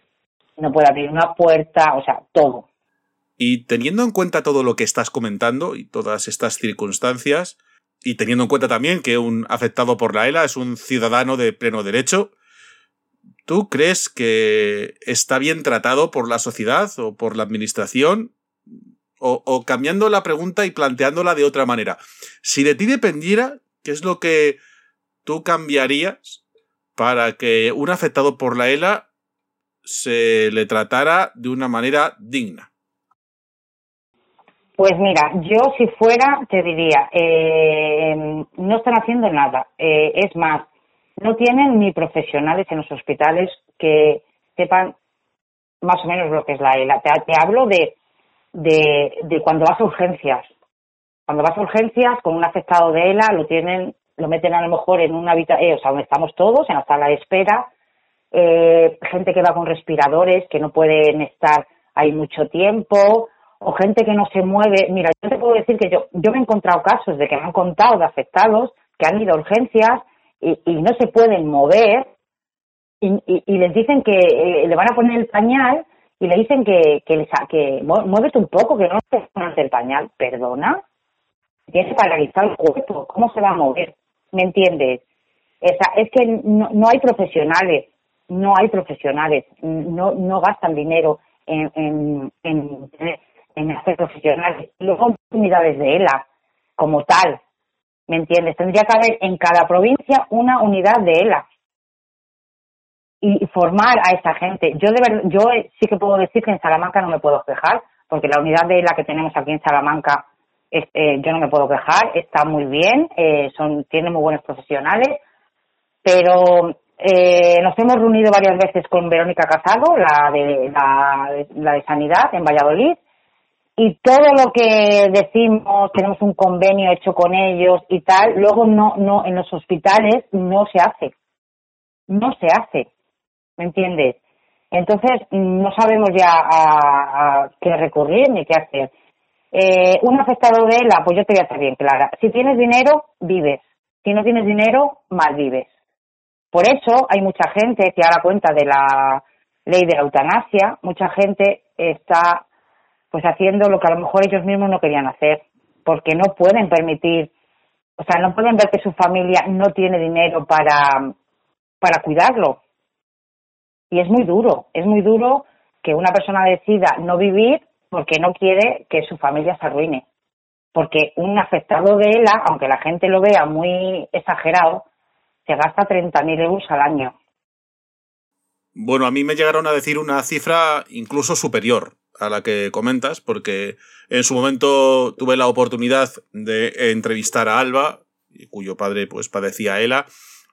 No puede abrir una puerta, o sea, todo. Y teniendo en cuenta todo lo que estás comentando y todas estas circunstancias, y teniendo en cuenta también que un afectado por la ELA es un ciudadano de pleno derecho, ¿tú crees que está bien tratado por la sociedad o por la administración? O, o cambiando la pregunta y planteándola de otra manera. Si de ti dependiera, ¿qué es lo que tú cambiarías para que un afectado por la ELA se le tratara de una manera digna? Pues mira, yo si fuera te diría, eh, no están haciendo nada. Eh, es más, no tienen ni profesionales en los hospitales que sepan más o menos lo que es la ELA. Te, hablo de, de, de cuando vas a urgencias. Cuando vas a urgencias con un afectado de ELA lo tienen, lo meten a lo mejor en una habitación, o sea, donde estamos todos, en la sala de espera, eh, gente que va con respiradores, que no pueden estar ahí mucho tiempo, o gente que no se mueve. Mira, yo te puedo decir que yo, yo me he encontrado casos de que me han contado de afectados que han ido a urgencias y, no se pueden mover y, y- les dicen que eh, le van a poner el pañal y le dicen que, que, les que mu- muévete un poco, que no te pones el pañal. ¿Perdona? Tiene paralizado el cuerpo. ¿Cómo se va a mover? ¿Me entiendes? Esa- es que no, no hay profesionales, no hay profesionales, no, no gastan dinero en, en, en, en hacer profesionales. Luego unidades de ELA, como tal, ¿me entiendes? Tendría que haber en cada provincia una unidad de ELA y formar a esa gente. Yo de verdad, yo sí que puedo decir que en Salamanca no me puedo quejar, porque la unidad de ELA que tenemos aquí en Salamanca, eh, yo no me puedo quejar, está muy bien, eh, son, tiene muy buenos profesionales, pero eh, nos hemos reunido varias veces con Verónica Casado, la de, la, la de Sanidad en Valladolid, y todo lo que decimos, tenemos un convenio hecho con ellos y tal, luego no, no, en los hospitales no se hace. No se hace. ¿Me entiendes? Entonces, no sabemos ya a, a qué recurrir ni qué hacer. Eh, un afectado de ELA, pues yo te voy a ser bien clara. Si tienes dinero, vives. Si no tienes dinero, mal vives. Por eso hay mucha gente que a la cuenta de la ley de la eutanasia, mucha gente está pues haciendo lo que a lo mejor ellos mismos no querían hacer, porque no pueden permitir, o sea, no pueden ver que su familia no tiene dinero para, para cuidarlo. Y es muy duro, es muy duro que una persona decida no vivir porque no quiere que su familia se arruine. Porque un afectado de ELA, aunque la gente lo vea muy exagerado, se gasta 30.000 euros al año. Bueno, a mí me llegaron a decir una cifra incluso superior a la que comentas, porque en su momento tuve la oportunidad de entrevistar a Alba, cuyo padre pues padecía ELA,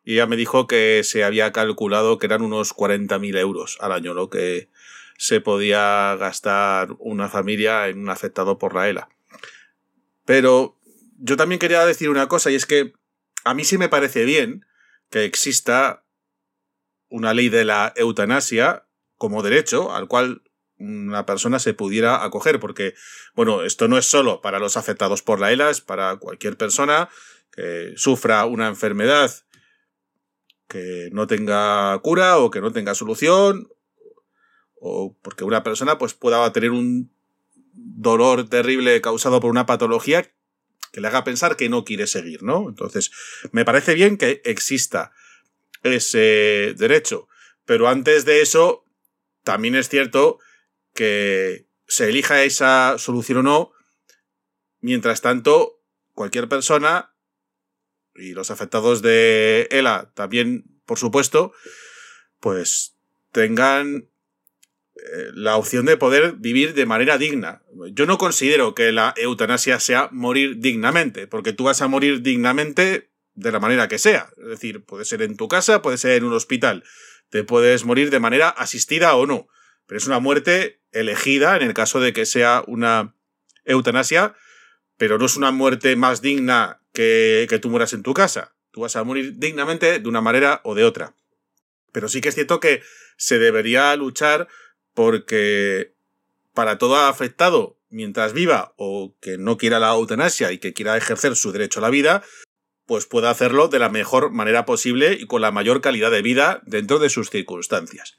y ella me dijo que se había calculado que eran unos 40.000 euros al año lo que se podía gastar una familia en un afectado por la ELA. Pero yo también quería decir una cosa, y es que a mí sí me parece bien que exista una ley de la eutanasia como derecho al cual una persona se pudiera acoger, porque, bueno, esto no es solo para los afectados por la ELA, es para cualquier persona que sufra una enfermedad que no tenga cura o que no tenga solución, o porque una persona pues pueda tener un dolor terrible causado por una patología que le haga pensar que no quiere seguir, ¿no? Entonces, me parece bien que exista ese derecho, pero antes de eso, también es cierto que se elija esa solución o no, mientras tanto, cualquier persona, y los afectados de ELA también, por supuesto, pues tengan eh, la opción de poder vivir de manera digna. Yo no considero que la eutanasia sea morir dignamente, porque tú vas a morir dignamente de la manera que sea. Es decir, puede ser en tu casa, puede ser en un hospital. Te puedes morir de manera asistida o no. Pero es una muerte elegida en el caso de que sea una eutanasia, pero no es una muerte más digna que, que tú mueras en tu casa. Tú vas a morir dignamente de una manera o de otra. Pero sí que es cierto que se debería luchar porque para todo afectado mientras viva o que no quiera la eutanasia y que quiera ejercer su derecho a la vida, pues pueda hacerlo de la mejor manera posible y con la mayor calidad de vida dentro de sus circunstancias.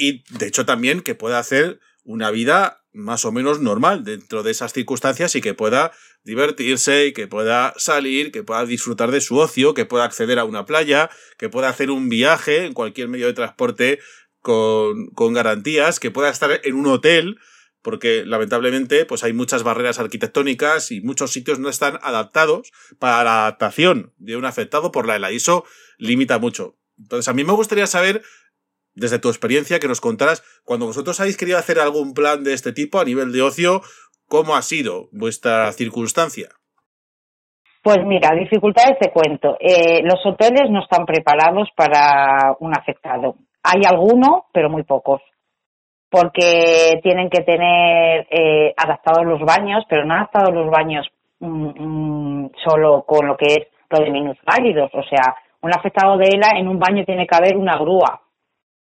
Y de hecho también que pueda hacer una vida más o menos normal dentro de esas circunstancias y que pueda divertirse y que pueda salir, que pueda disfrutar de su ocio, que pueda acceder a una playa, que pueda hacer un viaje en cualquier medio de transporte con, con garantías, que pueda estar en un hotel, porque lamentablemente pues hay muchas barreras arquitectónicas y muchos sitios no están adaptados para la adaptación de un afectado por la ELA y eso limita mucho. Entonces a mí me gustaría saber desde tu experiencia que nos contaras cuando vosotros habéis querido hacer algún plan de este tipo a nivel de ocio, ¿cómo ha sido vuestra circunstancia? Pues mira, dificultades te cuento. Eh, los hoteles no están preparados para un afectado. Hay algunos, pero muy pocos. Porque tienen que tener eh, adaptados los baños, pero no adaptados los baños mm, mm, solo con lo que es lo de minusválidos. O sea, un afectado de ELA en un baño tiene que haber una grúa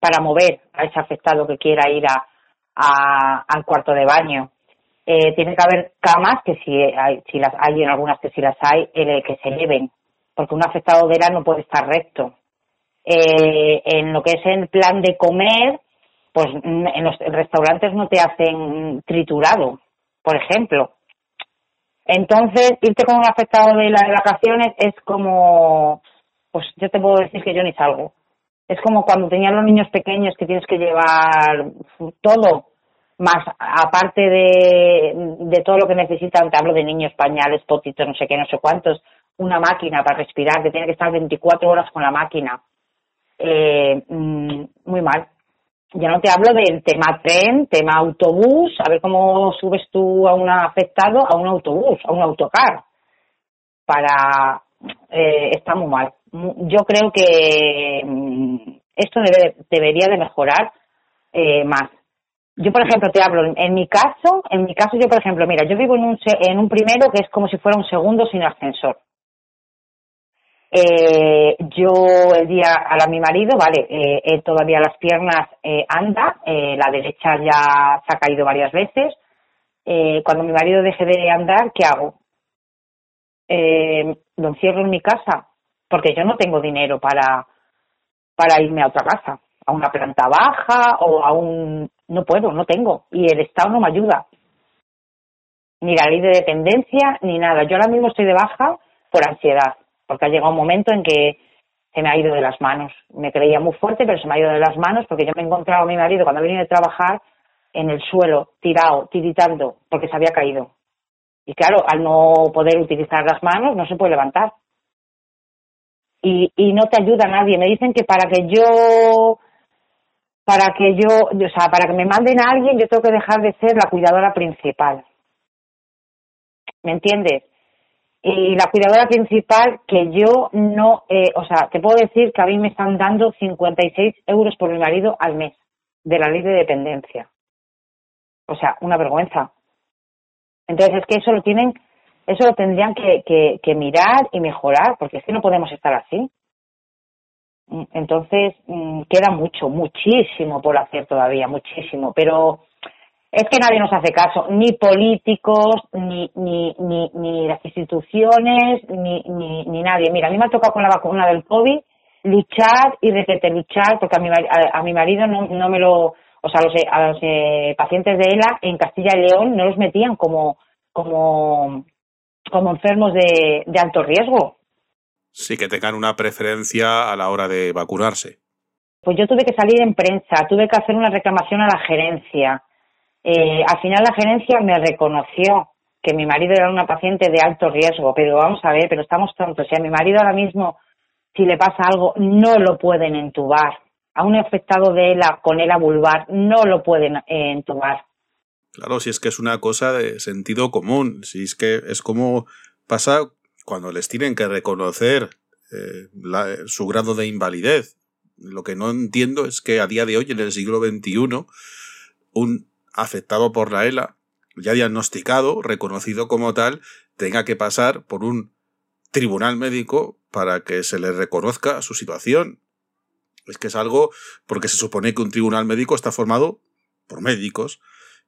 para mover a ese afectado que quiera ir a, al cuarto de baño. Eh, tiene que haber camas que si hay, si las hay en algunas que si las hay, eh, que se eleven, porque un afectado de ELA no puede estar recto. Eh, en lo que es el plan de comer, pues en los restaurantes no te hacen triturado, por ejemplo. Entonces, irte con un afectado de las vacaciones es como, pues yo te puedo decir que yo ni salgo. Es como cuando tenían los niños pequeños que tienes que llevar todo, más aparte de, de todo lo que necesitan, te hablo de niños, pañales, potitos, no sé qué, no sé cuántos, una máquina para respirar, que tiene que estar 24 horas con la máquina. Eh, mm, muy mal. Ya no te hablo del tema tren, tema autobús, a ver cómo subes tú a un afectado a un autobús, a un autocar. Para. Eh, está muy mal. Yo creo que mm, esto debe- debería de mejorar eh, más. Yo, por ejemplo, te hablo, en mi caso, en mi caso, yo, por ejemplo, mira, yo vivo en un, en un primero que es como si fuera un segundo sin ascensor. Eh, yo el día a la, mi marido, vale, eh, él todavía las piernas eh, anda, eh, la derecha ya se ha caído varias veces. Eh, cuando mi marido deje de andar, ¿qué hago? Eh, lo encierro en mi casa, porque yo no tengo dinero para, para irme a otra casa, a una planta baja o a un... No puedo, no tengo. Y el Estado no me ayuda. Ni la ley de dependencia, ni nada. Yo ahora mismo estoy de baja por ansiedad, porque ha llegado un momento en que se me ha ido de las manos. Me creía muy fuerte, pero se me ha ido de las manos porque yo me he encontrado a mi marido cuando ha venido de trabajar en el suelo, tirado, tiritando, porque se había caído. Y claro, al no poder utilizar las manos, no se puede levantar. Y, y no te ayuda nadie. Me dicen que para que yo, para que yo, o sea, para que me manden a alguien, yo tengo que dejar de ser la cuidadora principal. ¿Me entiendes? Y la cuidadora principal que yo no, eh, o sea, te puedo decir que a mí me están dando 56 euros por mi marido al mes de la ley de dependencia. O sea, una vergüenza. Entonces es que eso lo tienen, eso lo tendrían que, que, mirar y mejorar, porque es que no podemos estar así. Mm, Entonces mm, queda mucho, muchísimo por hacer todavía, muchísimo. Pero es que nadie nos hace caso, ni políticos, ni, ni, ni, ni las instituciones, ni, ni, ni nadie. Mira, a mí me ha tocado con la vacuna del COVID luchar y repetir luchar, porque a mi, a, a mi marido no, no me lo, o sea, a los, a los eh, pacientes de ELA en Castilla y León no los metían como, como, como enfermos de, de alto riesgo. Sí que tengan una preferencia a la hora de vacunarse. Pues yo tuve que salir en prensa, tuve que hacer una reclamación a la gerencia. Eh, al final la gerencia me reconoció que mi marido era una paciente de alto riesgo, pero vamos a ver, pero estamos tontos. Si a mi marido ahora mismo, si le pasa algo, no lo pueden entubar. A un afectado de ELA con ELA vulvar no lo pueden eh, entubar. Claro, si es que es una cosa de sentido común, si es que es como pasa cuando les tienen que reconocer eh, su grado de invalidez. Lo que no entiendo es que a día de hoy, en el siglo XXI, un afectado por la ELA, ya diagnosticado, reconocido como tal, tenga que pasar por un tribunal médico para que se le reconozca su situación. Es que es algo porque se supone que un tribunal médico está formado por médicos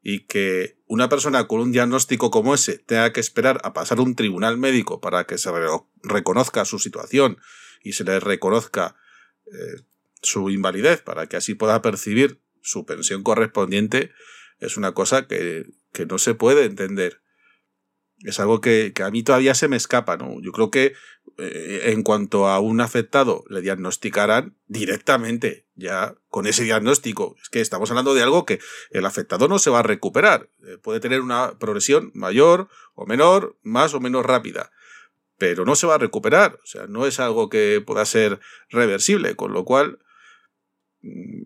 y que una persona con un diagnóstico como ese tenga que esperar a pasar un tribunal médico para que se re- reconozca su situación y se le reconozca eh, su invalidez para que así pueda percibir su pensión correspondiente es una cosa que, que no se puede entender. Es algo que, que a mí todavía se me escapa, ¿no? Yo creo que en cuanto a un afectado le diagnosticarán directamente, ya con ese diagnóstico. Es que estamos hablando de algo que el afectado no se va a recuperar. Eh, puede tener una progresión mayor o menor, más o menos rápida, pero no se va a recuperar. O sea, no es algo que pueda ser reversible, con lo cual mm,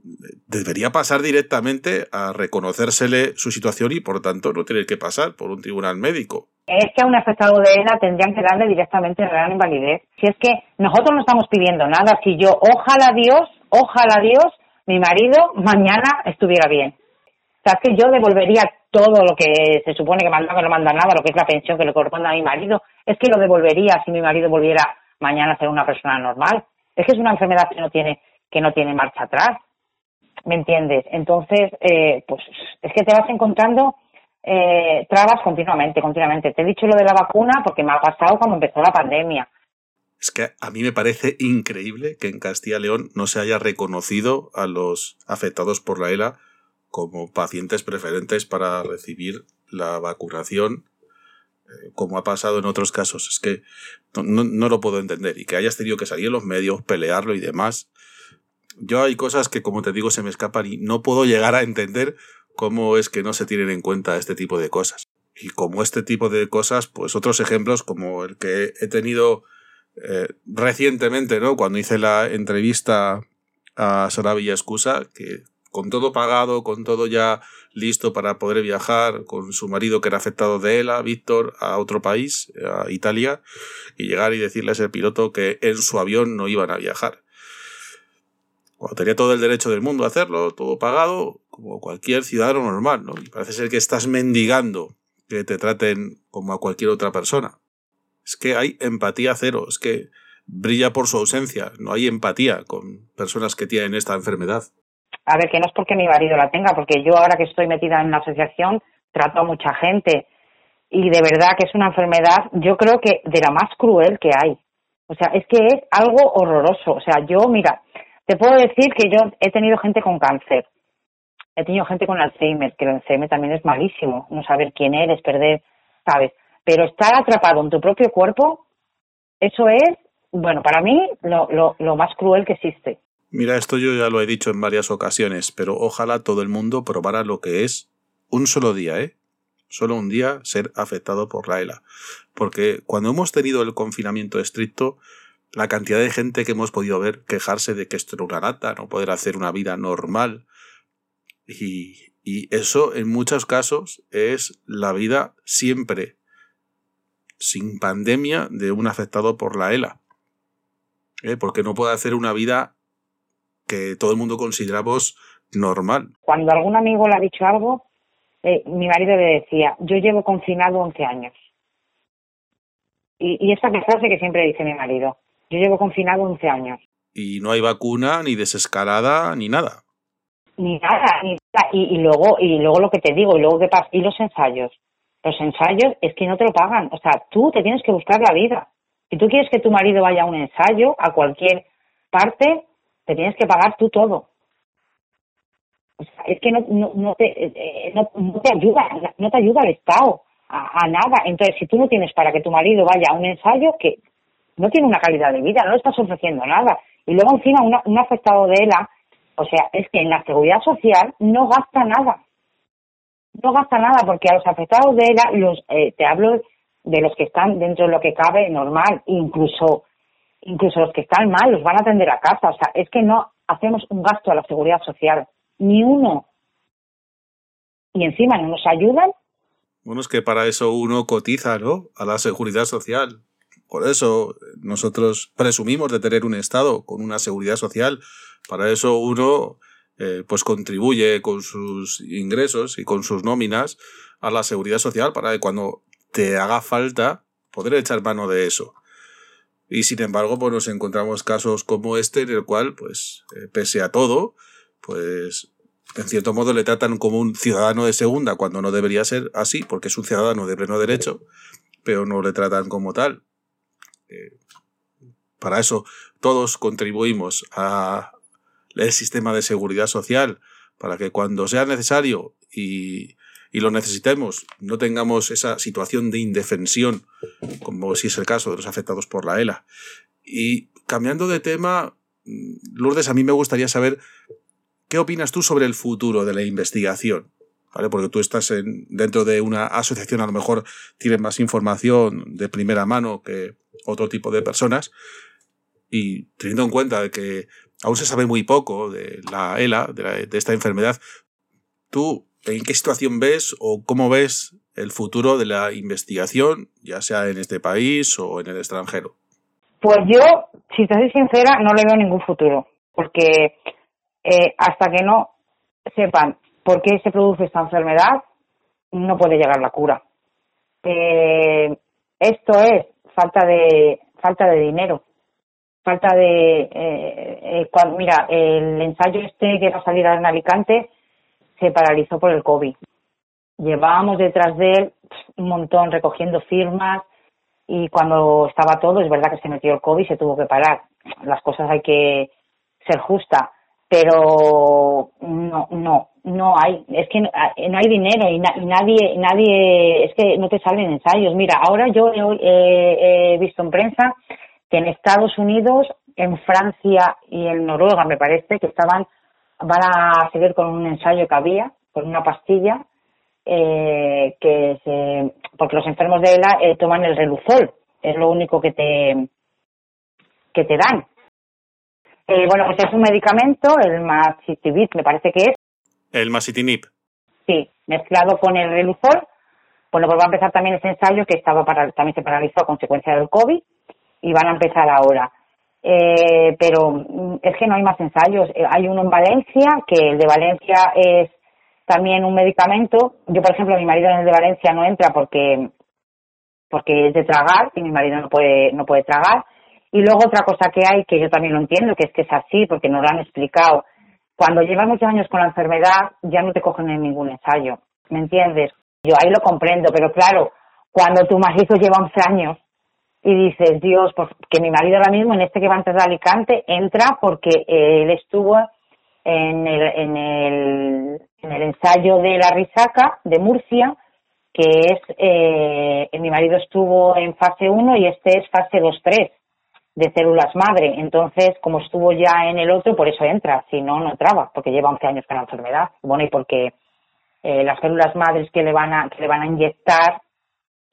debería pasar directamente a reconocérsele su situación y por tanto no tener que pasar por un tribunal médico. Es que a un afectado de ELA tendrían que darle directamente real invalidez. Si es que nosotros no estamos pidiendo nada, si yo, ojalá Dios, ojalá Dios, mi marido mañana estuviera bien. O sea, es que yo devolvería todo lo que se supone que manda, que no manda nada, lo que es la pensión que le corresponde a mi marido, es que lo devolvería si mi marido volviera mañana a ser una persona normal. Es que es una enfermedad que no tiene, que no tiene marcha atrás. ¿Me entiendes? Entonces, eh, pues es que te vas encontrando eh, trabas continuamente, continuamente. Te he dicho lo de la vacuna porque me ha pasado cuando empezó la pandemia. Es que a mí me parece increíble que en Castilla y León no se haya reconocido a los afectados por la ELA como pacientes preferentes para recibir la vacunación, eh, como ha pasado en otros casos. Es que no, no- lo puedo entender. Y que hayas tenido que salir en los medios, pelearlo y demás. Yo hay cosas que, como te digo, se me escapan y no puedo llegar a entender cómo es que no se tienen en cuenta este tipo de cosas. Y como este tipo de cosas, pues otros ejemplos como el que he tenido eh, recientemente, ¿no? Cuando hice la entrevista a Sara Villascusa, que con todo pagado, con todo ya listo para poder viajar, con su marido que era afectado de ELA, Víctor, a otro país, a Italia, y llegar y decirle a ese piloto que en su avión no iban a viajar. Cuando tenía todo el derecho del mundo a hacerlo, todo pagado, como cualquier ciudadano normal, ¿no? Parece ser que estás mendigando que te traten como a cualquier otra persona. Es que hay empatía cero, es que brilla por su ausencia, no hay empatía con personas que tienen esta enfermedad. A ver, que no es porque mi marido la tenga, porque yo ahora que estoy metida en una asociación trato a mucha gente y de verdad que es una enfermedad, yo creo que de la más cruel que hay. O sea, es que es algo horroroso. O sea, yo, mira, te puedo decir que yo he tenido gente con cáncer, he tenido gente con Alzheimer, que el Alzheimer también es malísimo, no saber quién eres, perder, ¿sabes? Pero estar atrapado en tu propio cuerpo, eso es, bueno, para mí lo, lo, lo más cruel que existe. Mira, esto yo ya lo he dicho en varias ocasiones, pero ojalá todo el mundo probara lo que es un solo día, ¿eh? Solo un día ser afectado por la ELA. Porque cuando hemos tenido el confinamiento estricto, la cantidad de gente que hemos podido ver quejarse de que esto era una lata, no poder hacer una vida normal. Y, y eso en muchos casos es la vida siempre sin pandemia de un afectado por la ELA. ¿Eh? Porque no puede hacer una vida que todo el mundo consideramos normal. Cuando algún amigo le ha dicho algo, eh, mi marido le decía, yo llevo confinado 11 años. Y, y esa es la frase que siempre dice mi marido, yo llevo confinado 11 años. Y no hay vacuna, ni desescalada, ni nada. Ni nada, ni nada. Y, y luego y luego lo que te digo, y luego qué pasa, y los ensayos. Los ensayos es que no te lo pagan. O sea, tú te tienes que buscar la vida. Si tú quieres que tu marido vaya a un ensayo, a cualquier parte, te tienes que pagar tú todo. O sea, es que no, no, no, te, eh, no, no te ayuda, no te ayuda el Estado a, a nada. Entonces, si tú no tienes para que tu marido vaya a un ensayo, que no tiene una calidad de vida, no le estás ofreciendo nada. Y luego encima una- un afectado de ELA, o sea, es que en la seguridad social no gasta nada. No gasta nada porque a los afectados de ELA, los, eh, te hablo de los que están dentro de lo que cabe normal, incluso incluso los que están mal los van a atender a casa. O sea, es que no hacemos un gasto a la seguridad social, ni uno. Y encima no nos ayudan, Bueno, es que para eso uno cotiza, ¿no? A la seguridad social. Por eso nosotros presumimos de tener un Estado con una seguridad social. Para eso uno eh, pues contribuye con sus ingresos y con sus nóminas a la seguridad social para que cuando te haga falta poder echar mano de eso. Y sin embargo, pues nos encontramos casos como este en el cual, pues, eh, pese a todo, pues en cierto modo le tratan como un ciudadano de segunda cuando no debería ser así, porque es un ciudadano de pleno derecho, pero no le tratan como tal. Eh, para eso todos contribuimos a el sistema de seguridad social, para que cuando sea necesario y, y lo necesitemos, no tengamos esa situación de indefensión, como si es el caso de los afectados por la ELA. Y cambiando de tema, mm, Lourdes, a mí me gustaría saber ¿Qué opinas tú sobre el futuro de la investigación? ¿Vale? Porque tú estás en, dentro de una asociación, a lo mejor tienes más información de primera mano que otro tipo de personas. Y teniendo en cuenta que aún se sabe muy poco de la ELA, de, la- de esta enfermedad, ¿tú en qué situación ves o cómo ves el futuro de la investigación, ya sea en este país o en el extranjero? Pues yo, si te soy sincera, no le veo ningún futuro, porque eh, hasta que no sepan por qué se produce esta enfermedad, no puede llegar la cura. Eh, esto es falta de falta de dinero, falta de eh, eh, mira el ensayo este que va a salir en Alicante se paralizó por el covid. Llevábamos detrás de él un montón recogiendo firmas, y cuando estaba todo, es verdad que se metió el COVID y se tuvo que parar. Las cosas hay que ser justas, pero no, no, no hay, es que no, no hay dinero y, na- y nadie, nadie, es que no te salen ensayos. Mira, ahora yo he visto en prensa que en Estados Unidos, en Francia y en Noruega, me parece, que estaban, van a seguir con un ensayo que había, con una pastilla, eh, que se, porque los enfermos de ELA eh, toman el reluzol, es lo único que te que te dan. Eh, bueno, pues es un medicamento, el Maxitivit, me parece que es, El masitinib. sí, mezclado con el reluzol. Bueno, pues va a empezar también ese ensayo que estaba para, también se paralizó a consecuencia del COVID y van a empezar ahora. Eh, pero mm, es que no hay más ensayos. Eh, hay uno en Valencia, que el de Valencia es también un medicamento. Yo, por ejemplo, mi marido en el de Valencia no entra porque porque es de tragar y mi marido no puede no puede tragar. Y luego otra cosa que hay que yo también lo entiendo, que es que es así porque nos lo han explicado. Cuando llevas muchos años con la enfermedad ya no te cogen en ningún ensayo, ¿me entiendes? Yo ahí lo comprendo, pero claro, cuando tu marido lleva 11 años y dices, Dios, pues que mi marido ahora mismo en este que va antes de Alicante entra porque eh, él estuvo en el, en el, en el ensayo de la risaca de Murcia, que es, eh, mi marido estuvo en fase 1 y este es fase 2-3 de células madre. Entonces, como estuvo ya en el otro, por eso entra, si no, no entraba, porque lleva 11 años con la enfermedad. Bueno, y porque eh, las células madres que le van a, que le van a inyectar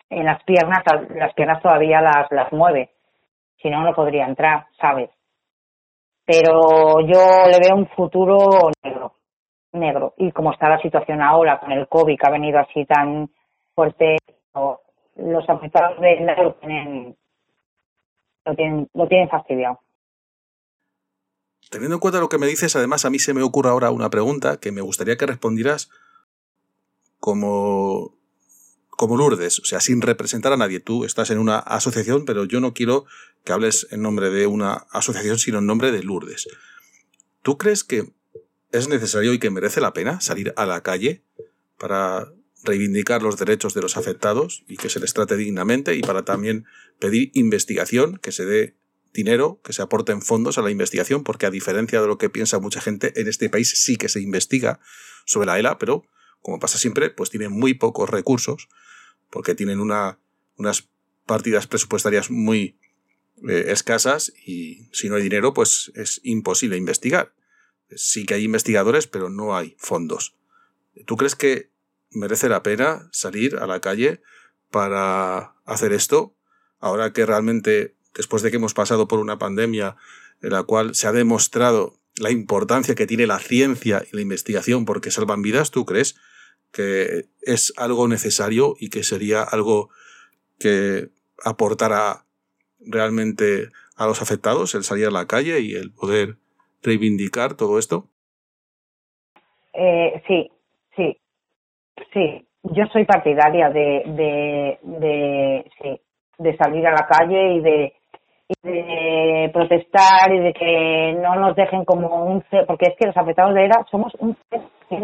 en las piernas, las piernas todavía las, las mueve. Si no, no podría entrar, ¿sabes? Pero yo le veo un futuro negro, negro. Y como está la situación ahora con el COVID que ha venido así tan fuerte, los afectados de lo tienen, lo tienen, lo tienen fastidiado. Teniendo en cuenta lo que me dices, además a mí se me ocurre ahora una pregunta que me gustaría que respondieras como, como Lourdes, o sea, sin representar a nadie. Tú estás en una asociación, pero yo no quiero que hables en nombre de una asociación, sino en nombre de Lourdes. ¿Tú crees que es necesario y que merece la pena salir a la calle para reivindicar los derechos de los afectados y que se les trate dignamente y para también pedir investigación, que se dé dinero, que se aporten fondos a la investigación, porque a diferencia de lo que piensa mucha gente, en este país sí que se investiga sobre la ELA, pero como pasa siempre, pues tienen muy pocos recursos, porque tienen una, unas partidas presupuestarias muy eh, escasas y si no hay dinero, pues es imposible investigar. Sí que hay investigadores, pero no hay fondos. ¿Tú crees que merece la pena salir a la calle para hacer esto? Ahora que realmente, después de que hemos pasado por una pandemia en la cual se ha demostrado la importancia que tiene la ciencia y la investigación porque salvan vidas, ¿tú crees que es algo necesario y que sería algo que aportara realmente a los afectados el salir a la calle y el poder reivindicar todo esto? Eh, sí, sí. Yo soy partidaria de, de, de, sí, de salir a la calle y de, y de protestar y de que no nos dejen como un porque es que los afectados de ERA somos un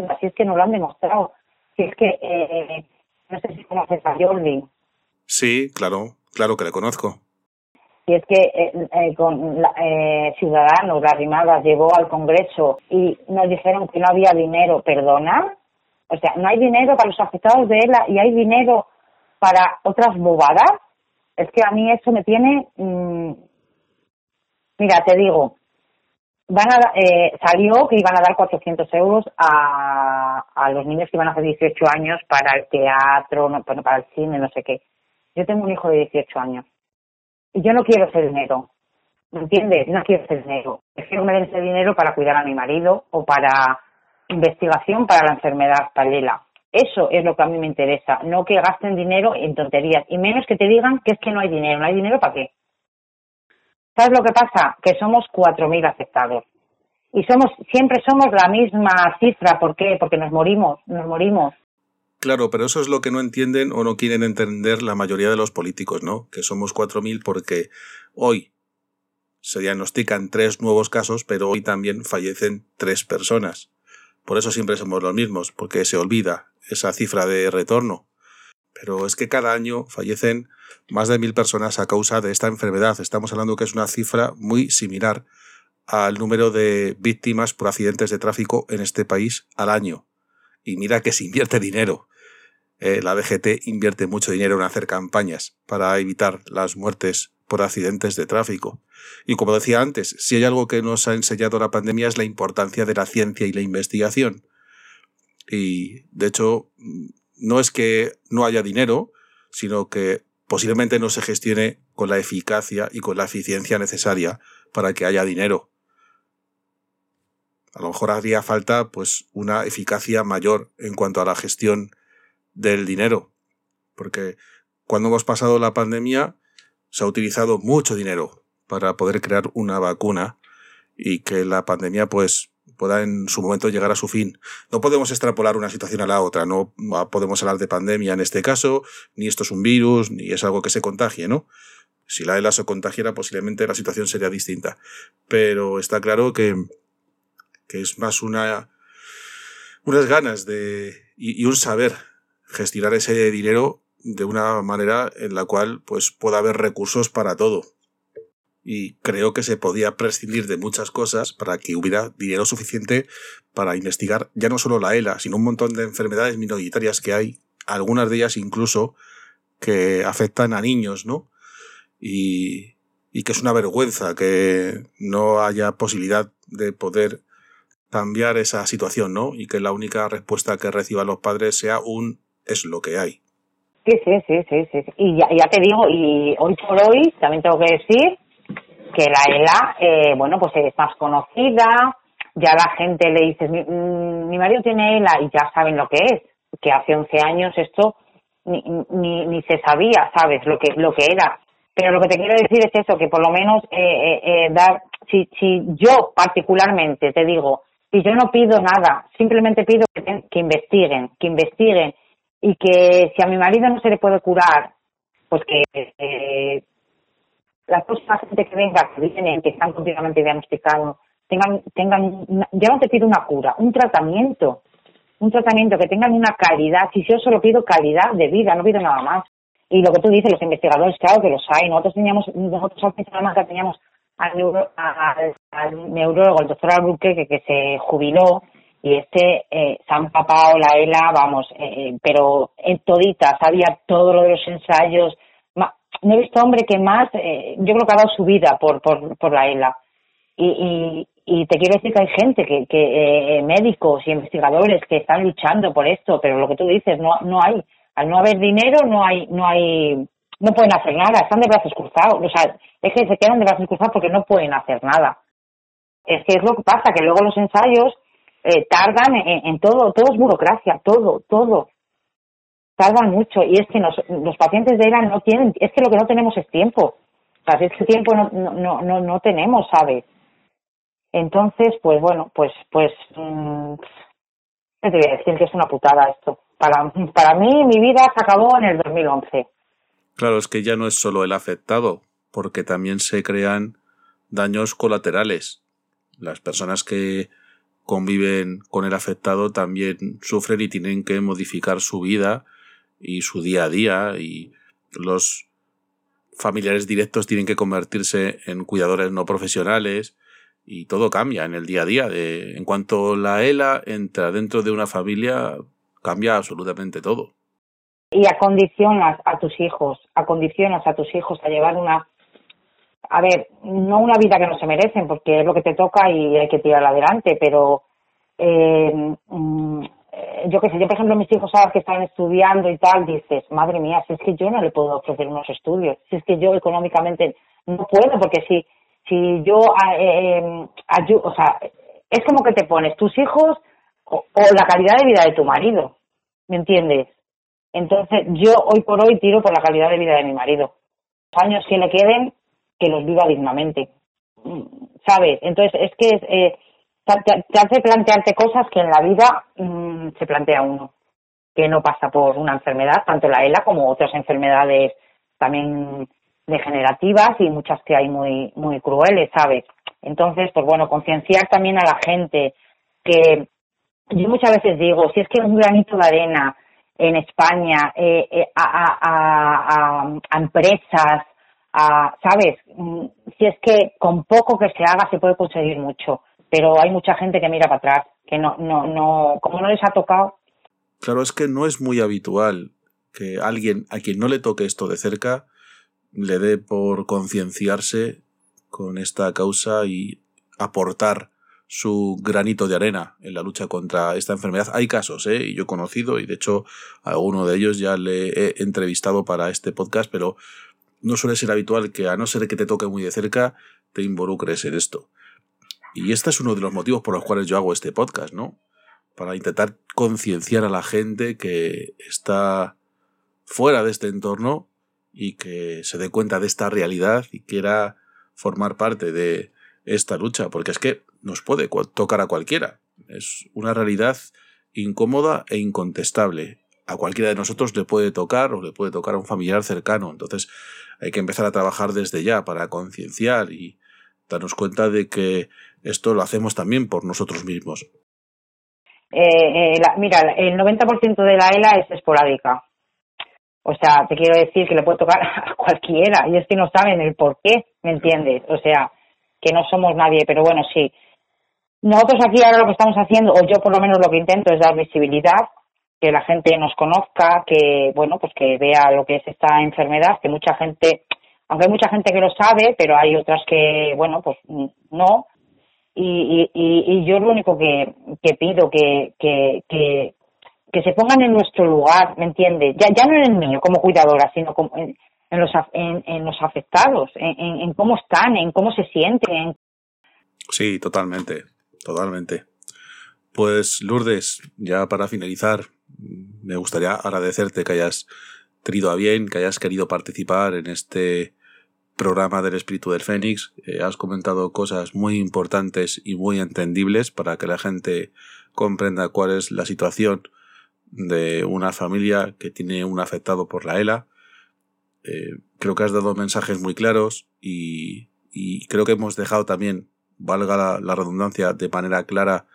así es que nos lo han demostrado. Si es que, eh, no sé si conoces a Jordi, Sí, claro, claro que le conozco. y es que eh, eh, con la- eh, Ciudadanos, la Rimada, llegó al Congreso y nos dijeron que no había dinero, perdona. O sea, no hay dinero para los afectados de ELA y hay dinero para otras bobadas. Es que a mí eso me tiene. mm, mira, te digo, van a, eh, salió que iban a dar 400 euros a, a los niños que iban a hacer 18 años para el teatro, no, para el cine, no sé qué. Yo tengo un hijo de 18 años y yo no quiero ese dinero. ¿Me entiendes? No quiero ese dinero. Prefiero que me den ese dinero para cuidar a mi marido o para investigación para la enfermedad paralela. Eso es lo que a mí me interesa, no que gasten dinero en tonterías y menos que te digan que es que no hay dinero. ¿No hay dinero para qué? ¿Sabes lo que pasa? Que somos 4.000 afectados. Y somos siempre somos la misma cifra. ¿Por qué? Porque nos morimos, nos morimos. Claro, pero eso es lo que no entienden o no quieren entender la mayoría de los políticos, ¿no? Que somos 4.000 porque hoy se diagnostican tres nuevos casos, pero hoy también fallecen tres personas. Por eso siempre somos los mismos, porque se olvida esa cifra de retorno. Pero es que cada año fallecen más de mil personas a causa de esta enfermedad. Estamos hablando que es una cifra muy similar al número de víctimas por accidentes de tráfico en este país al año. Y mira que se invierte dinero. Eh, la DGT invierte mucho dinero en hacer campañas para evitar las muertes por accidentes de tráfico. Y como decía antes, si hay algo que nos ha enseñado la pandemia es la importancia de la ciencia y la investigación. Y de hecho, no es que no haya dinero, sino que posiblemente no se gestione con la eficacia y con la eficiencia necesaria para que haya dinero. A lo mejor haría falta pues una eficacia mayor en cuanto a la gestión del dinero, porque cuando hemos pasado la pandemia se ha utilizado mucho dinero para poder crear una vacuna y que la pandemia pues pueda en su momento llegar a su fin. No podemos extrapolar una situación a la otra, no podemos hablar de pandemia en este caso, ni esto es un virus, ni es algo que se contagie, ¿no? Si la ELA se contagiara, posiblemente la situación sería distinta. Pero está claro que, que es más una, unas ganas de, y, y un saber gestionar ese dinero de una manera en la cual pues pueda haber recursos para todo y creo que se podía prescindir de muchas cosas para que hubiera dinero suficiente para investigar ya no solo la ELA, sino un montón de enfermedades minoritarias que hay, algunas de ellas incluso que afectan a niños, ¿no? Y, y que es una vergüenza que no haya posibilidad de poder cambiar esa situación, ¿no? Y que la única respuesta que reciban los padres sea un es lo que hay. Sí, sí, sí, sí, sí. Y ya, ya te digo, y hoy por hoy también tengo que decir que la ELA, eh, bueno, pues es más conocida, ya la gente le dice, mi, mm, mi marido tiene ELA y ya saben lo que es, que hace 11 años esto ni, ni, ni se sabía, ¿sabes? Lo que, lo que era. Pero lo que te quiero decir es eso, que por lo menos eh, eh, eh, dar, si, si yo particularmente te digo, si yo no pido nada, simplemente pido que, investiguen, que investiguen y que si a mi marido no se le puede curar, pues que eh, la próxima gente que venga, que vienen, que están continuamente diagnosticados, tengan, tengan, ya no te pido una cura, un tratamiento, un tratamiento que tengan una calidad, si yo solo pido calidad de vida, no pido nada más. Y lo que tú dices, los investigadores, claro que los hay, nosotros teníamos, nosotros al Salamanca teníamos al, neuro- al, al neurólogo, el doctor Albuque, que, que se jubiló, y este eh, se ha empapado la ELA, vamos, eh, eh, pero en todita, sabía todo lo de los ensayos. No he visto hombre que más, eh, yo creo que ha dado su vida por, por, por la ELA. Y, y, y te quiero decir que hay gente, que, que eh, médicos y investigadores que están luchando por esto, pero lo que tú dices, no, no hay, al no haber dinero, no hay, no hay, no pueden hacer nada, están de brazos cruzados, o sea, es que se quedan de brazos cruzados porque no pueden hacer nada. Es que es lo que pasa, que luego los ensayos eh, tardan en, en todo, todo es burocracia, todo, todo. Tardan mucho y es que nos, los pacientes de ELA no tienen, es que lo que no tenemos es tiempo. O sea, si es que tiempo no, no, no, no, tenemos, ¿sabes? Entonces, pues bueno, pues, pues, mm, ¿qué te voy a decir? Que es una putada esto. Para, para mí, mi vida se acabó en el 2011. Claro, es que ya no es solo el afectado, porque también se crean daños colaterales. Las personas que conviven con el afectado también sufren y tienen que modificar su vida y su día a día y los familiares directos tienen que convertirse en cuidadores no profesionales y todo cambia en el día a día. De, en cuanto la ELA entra dentro de una familia, cambia absolutamente todo. y acondicionas a tus hijos, acondicionas a tus hijos a llevar una, a ver, no una vida que no se merecen, porque es lo que te toca y hay que tirar adelante, pero eh, mm, eh, yo qué sé, yo por ejemplo mis hijos ahora que están estudiando y tal, dices, madre mía, si es que yo no le puedo ofrecer unos estudios, si es que yo económicamente no puedo, porque si, si yo, ah, eh, ayu- o sea, es como que te pones tus hijos o, o la calidad de vida de tu marido, ¿me entiendes? Entonces, yo hoy por hoy tiro por la calidad de vida de mi marido. Los años que le queden, que los viva dignamente. ¿Sabes? Entonces, es que eh, te, hace plantearte cosas que en la vida mm, se plantea uno. Que no pasa por una enfermedad, tanto la ELA como otras enfermedades también degenerativas y muchas que hay muy, muy crueles, ¿sabes? Entonces, pues bueno, concienciar también a la gente que yo muchas veces digo, si es que un granito de arena en España eh, eh, a- a- a- a empresas, a, ¿sabes? Mm, Si es que con poco que se haga se puede conseguir mucho, pero hay mucha gente que mira para atrás, que no, no, no, como no les ha tocado, Claro, es que no es muy habitual que alguien a quien no le toque esto de cerca le dé por concienciarse con esta causa y aportar su granito de arena en la lucha contra esta enfermedad. Hay casos, ¿eh? Y yo he conocido, y de hecho a uno de ellos ya le he entrevistado para este podcast, pero no suele ser habitual que a no ser que te toque muy de cerca, te involucres en esto. Y este es uno de los motivos por los cuales yo hago este podcast, ¿no? Para intentar concienciar a la gente que está fuera de este entorno y que se dé cuenta de esta realidad y quiera formar parte de esta lucha, porque es que nos puede tocar a cualquiera. Es una realidad incómoda e incontestable. A cualquiera de nosotros le puede tocar o le puede tocar a un familiar cercano. Entonces hay que empezar a trabajar desde ya para concienciar y darnos cuenta de que esto lo hacemos también por nosotros mismos. Eh, eh, la- mira, el 90% de la ELA es esporádica. O sea, te quiero decir que le puede tocar a cualquiera y es que no saben el por qué, ¿me entiendes? O sea, que no somos nadie, pero bueno, sí. Nosotros aquí ahora lo que estamos haciendo, o yo por lo menos lo que intento es dar visibilidad, que la gente nos conozca, que, bueno, pues que vea lo que es esta enfermedad, que mucha gente, aunque hay mucha gente que lo sabe, pero hay otras que, bueno, pues no, y, y, y, yo lo único que, que pido que, que, que, se pongan en nuestro lugar, ¿me entiendes? Ya, ya no en el mío como cuidadora, sino como en, los, en, en los afectados, en, en, cómo están, en cómo se sienten, en Sí, totalmente, totalmente. Pues Lourdes, ya para finalizar, me gustaría agradecerte que hayas tenido a bien, que hayas querido participar en este programa del Espíritu del Fénix. Eh, has comentado cosas muy importantes y muy entendibles para que la gente comprenda cuál es la situación de una familia que tiene un afectado por la ELA. Eh, creo que has dado mensajes muy claros y, creo que hemos dejado también, valga la redundancia, de manera clara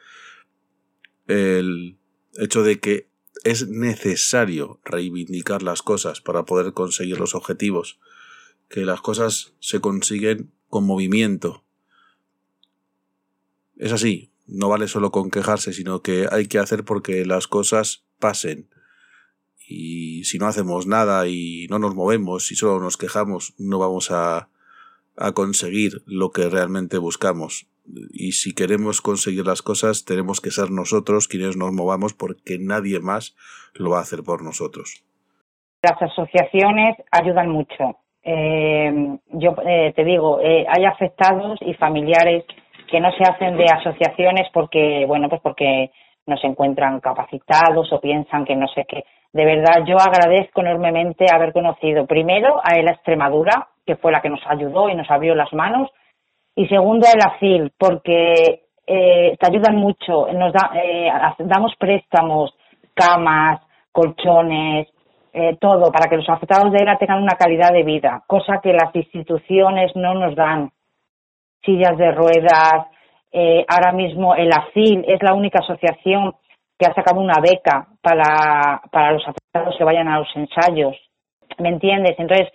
el hecho de que es necesario reivindicar las cosas para poder conseguir los objetivos, que las cosas se consiguen con movimiento. Es así, no vale solo con quejarse, sino que hay que hacer porque las cosas pasen. Y si no hacemos nada y no nos movemos y solo nos quejamos, no vamos a, a conseguir lo que realmente buscamos. Y si queremos conseguir las cosas, tenemos que ser nosotros quienes nos movamos porque nadie más lo va a hacer por nosotros. las asociaciones ayudan mucho. Eh, yo eh, te digo, eh, hay afectados y familiares que no se hacen de asociaciones porque, bueno, pues porque no se encuentran capacitados o piensan que no sé qué. De verdad, yo agradezco enormemente haber conocido primero a la Extremadura, que fue la que nos ayudó y nos abrió las manos, y segundo el AFIL, porque eh, te ayudan mucho, nos da, eh, damos préstamos, camas, colchones, eh, todo para que los afectados de ELA tengan una calidad de vida, cosa que las instituciones no nos dan. Sillas de ruedas, eh, ahora mismo el AFIL es la única asociación que ha sacado una beca para, para los afectados que vayan a los ensayos. ¿Me entiendes? Entonces,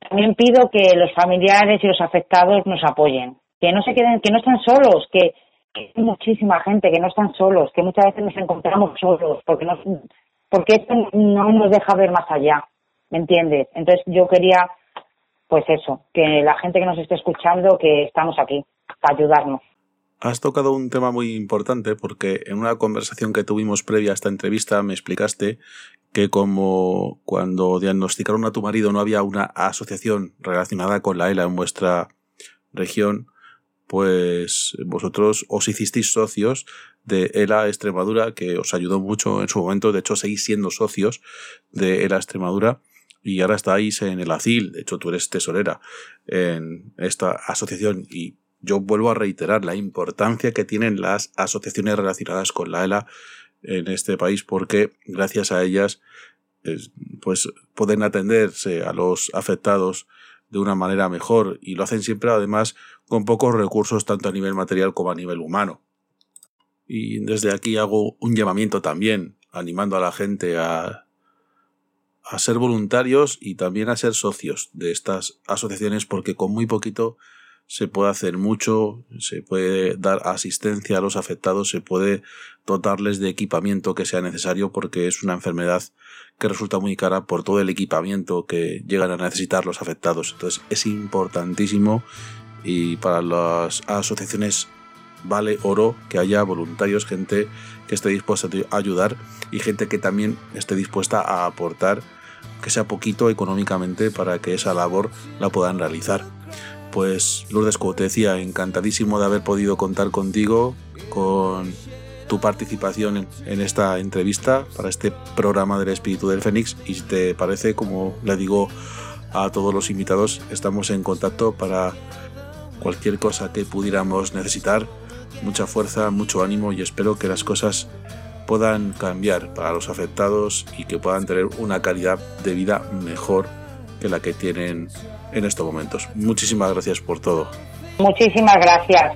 también pido que los familiares y los afectados nos apoyen, que no se queden, que no están solos, que, hay muchísima gente que no están solos, que muchas veces nos encontramos solos, porque nos, porque esto no nos deja ver más allá, ¿me entiendes? Entonces yo quería, pues eso, que la gente que nos esté escuchando, que estamos aquí para ayudarnos. Has tocado un tema muy importante porque en una conversación que tuvimos previa a esta entrevista me explicaste que como cuando diagnosticaron a tu marido no había una asociación relacionada con la ELA en vuestra región, pues vosotros os hicisteis socios de ELA Extremadura, que os ayudó mucho en su momento, de hecho seguís siendo socios de ELA Extremadura y ahora estáis en el ACIL, de hecho tú eres tesorera en esta asociación. Y yo vuelvo a reiterar la importancia que tienen las asociaciones relacionadas con la ELA en este país porque gracias a ellas es- pues pueden atenderse a los afectados de una manera mejor y lo hacen siempre además con pocos recursos tanto a nivel material como a nivel humano. Y desde aquí hago un llamamiento también animando a la gente a, a ser voluntarios y también a ser socios de estas asociaciones porque con muy poquito se puede hacer mucho, se puede dar asistencia a los afectados, se puede dotarles de equipamiento que sea necesario porque es una enfermedad que resulta muy cara por todo el equipamiento que llegan a necesitar los afectados. Entonces es importantísimo y para las asociaciones vale oro que haya voluntarios, gente que esté dispuesta a ayudar y gente que también esté dispuesta a aportar que sea poquito económicamente para que esa labor la puedan realizar. Pues Lourdes, como te decía, encantadísimo de haber podido contar contigo, con tu participación en, esta entrevista para este programa del Espíritu del Fénix y si te parece, como le digo a todos los invitados, estamos en contacto para cualquier cosa que pudiéramos necesitar. Mucha fuerza, mucho ánimo y espero que las cosas puedan cambiar para los afectados y que puedan tener una calidad de vida mejor que la que tienen en estos momentos. Muchísimas gracias por todo. Muchísimas gracias.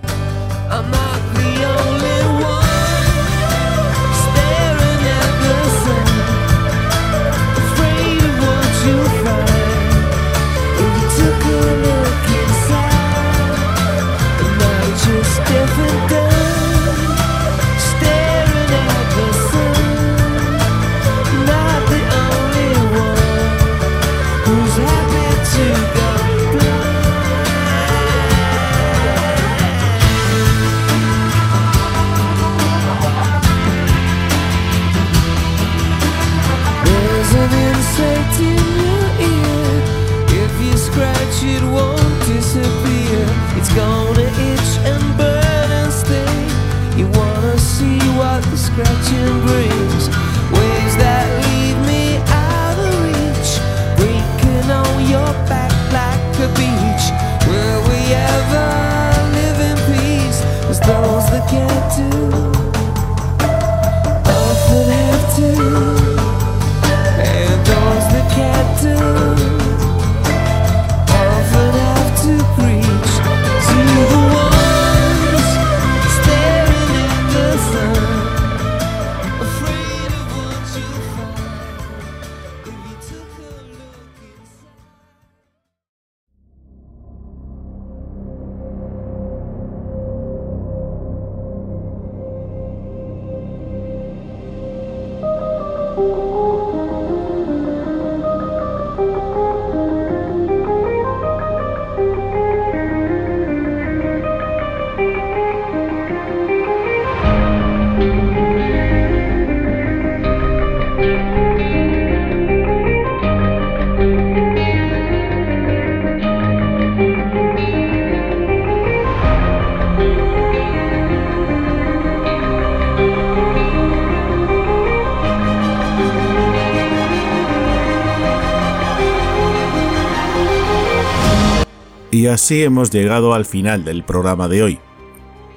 Y así hemos llegado al final del programa de hoy.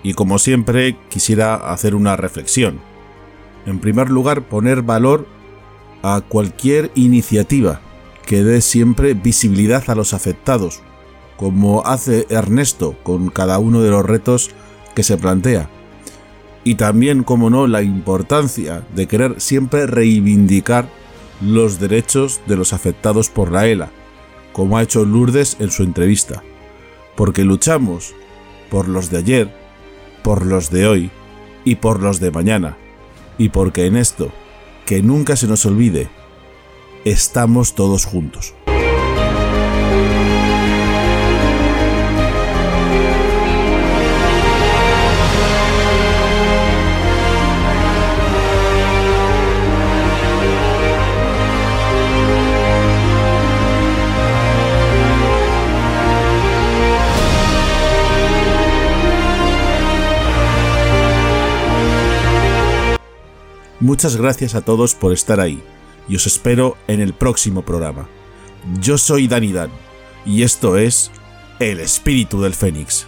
Y como siempre, quisiera hacer una reflexión. En primer lugar, poner valor a cualquier iniciativa que dé siempre visibilidad a los afectados, como hace Ernesto con cada uno de los retos que se plantea. Y también, como no, la importancia de querer siempre reivindicar los derechos de los afectados por la ELA, como ha hecho Lourdes en su entrevista, porque luchamos por los de ayer, por los de hoy y por los de mañana, y porque en esto, que nunca se nos olvide, estamos todos juntos. Muchas gracias a todos por estar ahí y os espero en el próximo programa. Yo soy Dani Dan y esto es El Espíritu del Fénix.